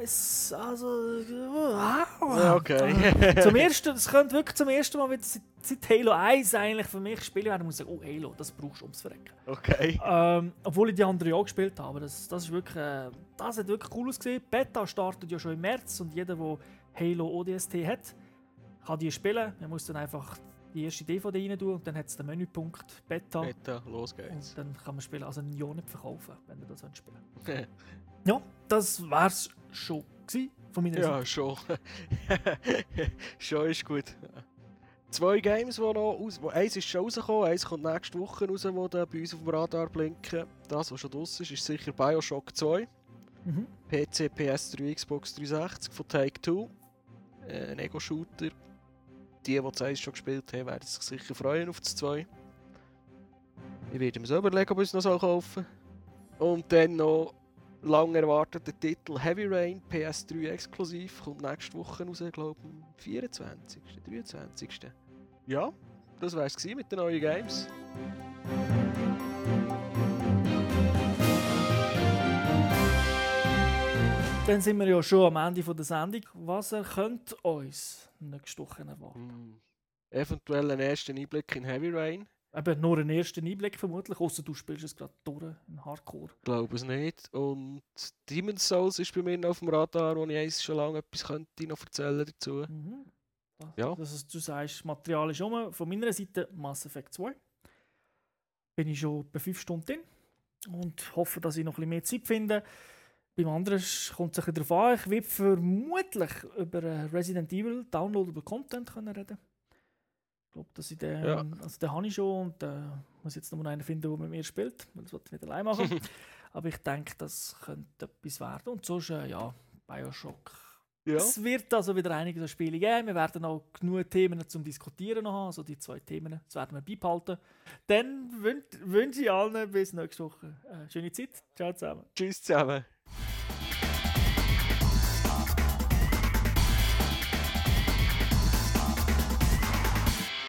A: Es, also, wow.
B: Okay.
A: zum ersten, das könnte wirklich zum ersten Mal wieder seit, seit Halo 1 eigentlich für mich spielen werden. muss ich sagen, oh Halo, das brauchst du ums Verrecken.
B: okay.
A: Ähm, obwohl ich die anderen auch gespielt habe, aber das, das ist wirklich, äh, das hat wirklich cool ausgesehen. Beta startet ja schon im März und jeder, der Halo ODST hat, kann die spielen. Man muss dann einfach die erste DVD rein tun und dann hat es den Menüpunkt Beta.
B: Beta, los geht's.
A: Und dann kann man spielen, also einen Ja nicht verkaufen, wenn ihr das spielen Ja, das wär's schon gewesen von meiner
B: ja, schon. schon ist gut. Zwei Games, die noch aus... Eins ist schon rausgekommen, eins kommt nächste Woche raus, wo da bei uns auf dem Radar blinken. Das, was schon draussen ist, ist sicher Bioshock 2.
A: Mhm.
B: PC, PS3, Xbox 360 von Take-Two. Äh, ein Ego-Shooter. Die, die das eins schon gespielt haben, werden sich sicher freuen auf das 2. Ich werde mir selber überlegen, ob ich es noch so kaufen soll. Und dann noch lang erwarteter Titel Heavy Rain, PS3 exklusiv, kommt nächste Woche raus, glaube ich, am 24., 23. Ja, das war es mit den neuen Games.
A: Dann sind wir ja schon am Ende der Sendung. Was könnt uns nächste Woche erwarten?
B: Hm. Eventuell einen ersten Einblick in Heavy Rain.
A: Eben nur einen ersten Einblick vermutlich, außer du spielst es gerade durch, in Hardcore.
B: Ich glaube es nicht. Und Demon's Souls ist bei mir noch auf dem Radar, wo ich eins schon lange etwas könnte noch erzählen dazu.
A: Mhm. Das,
B: Ja.
A: das ist, du sagst, Material ist um. Von meiner Seite Mass Effect 2. Bin ich schon bei 5 Stunden drin und hoffe, dass ich noch ein bisschen mehr Zeit finde. Beim anderen kommt es ein bisschen darauf an. Ich werde vermutlich über äh, Resident Evil Downloadable Content können reden Ich glaube, dass ich den,
B: Ja.
A: also den habe ich schon und äh, muss jetzt noch einen finden, der mit mir spielt, weil das ich nicht allein machen. Aber ich denke, das könnte etwas werden. Und sonst, äh, ja, Bioshock
B: Ja.
A: es wird also wieder einige so Spiele geben. Wir werden auch genug Themen zum Diskutieren noch haben. Also die zwei Themen, das werden wir beibehalten. Dann wün wünsche ich allen bis nächste Woche eine schöne Zeit. Ciao zusammen.
B: Tschüss zusammen.